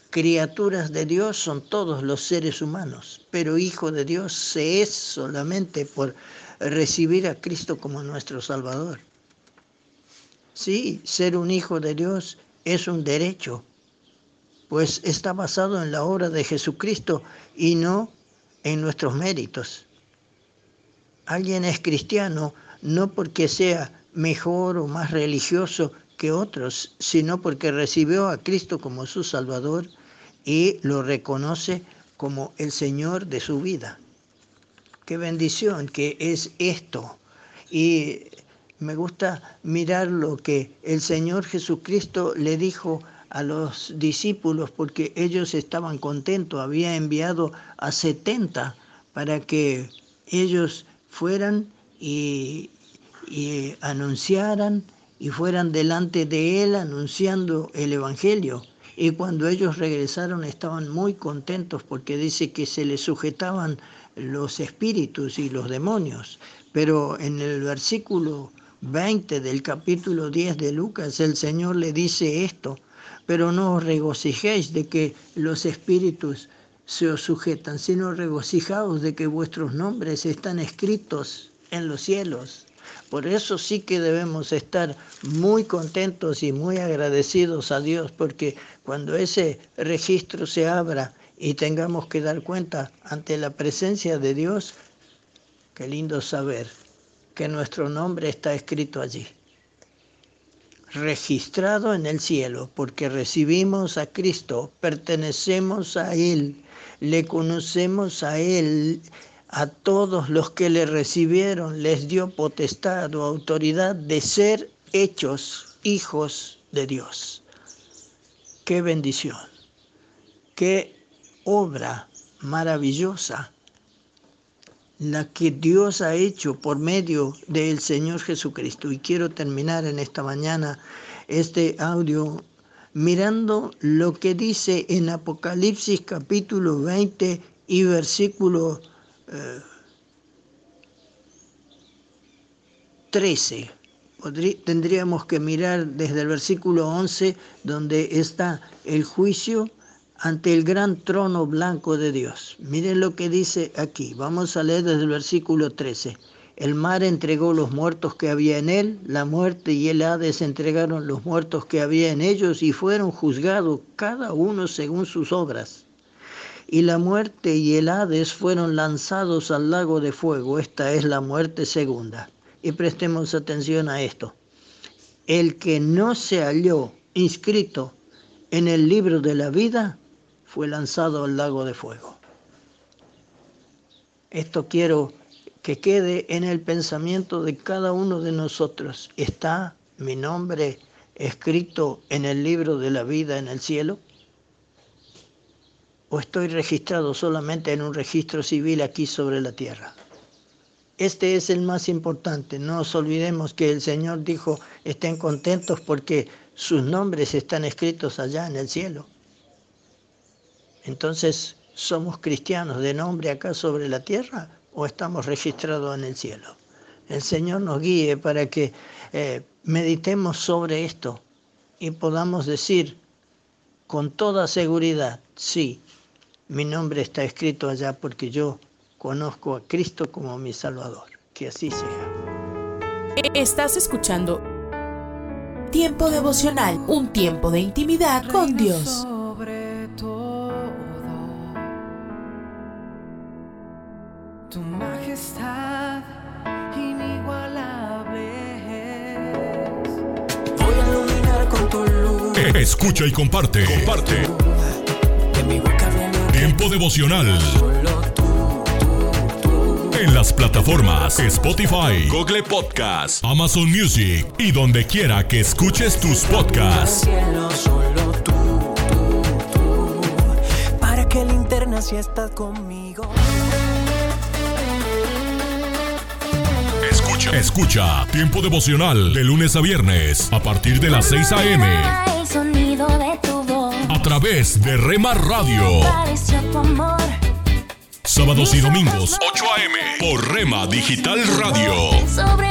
Criaturas de Dios son todos los seres humanos, pero hijo de Dios se es solamente por recibir a Cristo como nuestro Salvador. Sí, ser un hijo de Dios es un derecho, pues está basado en la obra de Jesucristo y no en nuestros méritos. Alguien es cristiano no porque sea mejor o más religioso que otros, sino porque recibió a Cristo como su Salvador y lo reconoce como el Señor de su vida. Qué bendición que es esto. Y me gusta mirar lo que el Señor Jesucristo le dijo a los discípulos porque ellos estaban contentos, había enviado a 70 para que ellos fueran y, anunciaran y fueran delante de él anunciando el Evangelio. Y cuando ellos regresaron estaban muy contentos porque dice que se les sujetaban los espíritus y los demonios. Pero en el versículo 20 del capítulo 10 de Lucas el Señor le dice esto, pero no os regocijéis de que los espíritus se os sujetan, sino regocijaos de que vuestros nombres están escritos en los cielos. Por eso sí que debemos estar muy contentos y muy agradecidos a Dios, porque cuando ese registro se abra y tengamos que dar cuenta ante la presencia de Dios, qué lindo saber que nuestro nombre está escrito allí, registrado en el cielo, porque recibimos a Cristo, pertenecemos a Él, le conocemos a Él, a todos los que le recibieron les dio potestad o autoridad de ser hechos hijos de Dios. Qué bendición, qué obra maravillosa la que Dios ha hecho por medio del Señor Jesucristo. Y quiero terminar en esta mañana este audio mirando lo que dice en Apocalipsis capítulo 20 y versículo 13. tendríamos que mirar desde el versículo 11, donde está el juicio ante el gran trono blanco de Dios. Miren lo que dice aquí. Vamos a leer desde el versículo 13. El mar entregó los muertos que había en él, la muerte y el Hades entregaron los muertos que había en ellos y fueron juzgados cada uno según sus obras y la muerte y el Hades fueron lanzados al lago de fuego. Esta es la muerte segunda. Y prestemos atención a esto. El que no se halló inscrito en el libro de la vida fue lanzado al lago de fuego. Esto quiero que quede en el pensamiento de cada uno de nosotros. ¿Está mi nombre escrito en el libro de la vida en el cielo? ¿O estoy registrado solamente en un registro civil aquí sobre la tierra? Este es el más importante. No nos olvidemos que el Señor dijo, estén contentos porque sus nombres están escritos allá en el cielo. Entonces, ¿somos cristianos de nombre acá sobre la tierra o estamos registrados en el cielo? El Señor nos guíe para que eh, meditemos sobre esto y podamos decir con toda seguridad, sí, mi nombre está escrito allá porque yo conozco a Cristo como mi Salvador. Que así sea. Estás escuchando Tiempo devocional, un tiempo de intimidad con Dios. Sobre todo, tu majestad inigualable es. Voy a iluminar con tu luz. Escucha y comparte. Comparte. Tiempo devocional. En las plataformas Spotify, Google Podcast, Amazon Music y donde quiera que escuches tus podcasts. cielo solo tú, tú, tú. Para que linterna si estás conmigo. Escucha. Escucha Tiempo devocional de lunes a viernes a partir de las 6 a.m. El sonido de tu. A través de Rema Radio. Sábados y domingos 8 a.m. por Rema Digital Radio.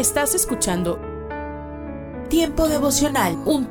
Estás escuchando Tiempo devocional, un tiempo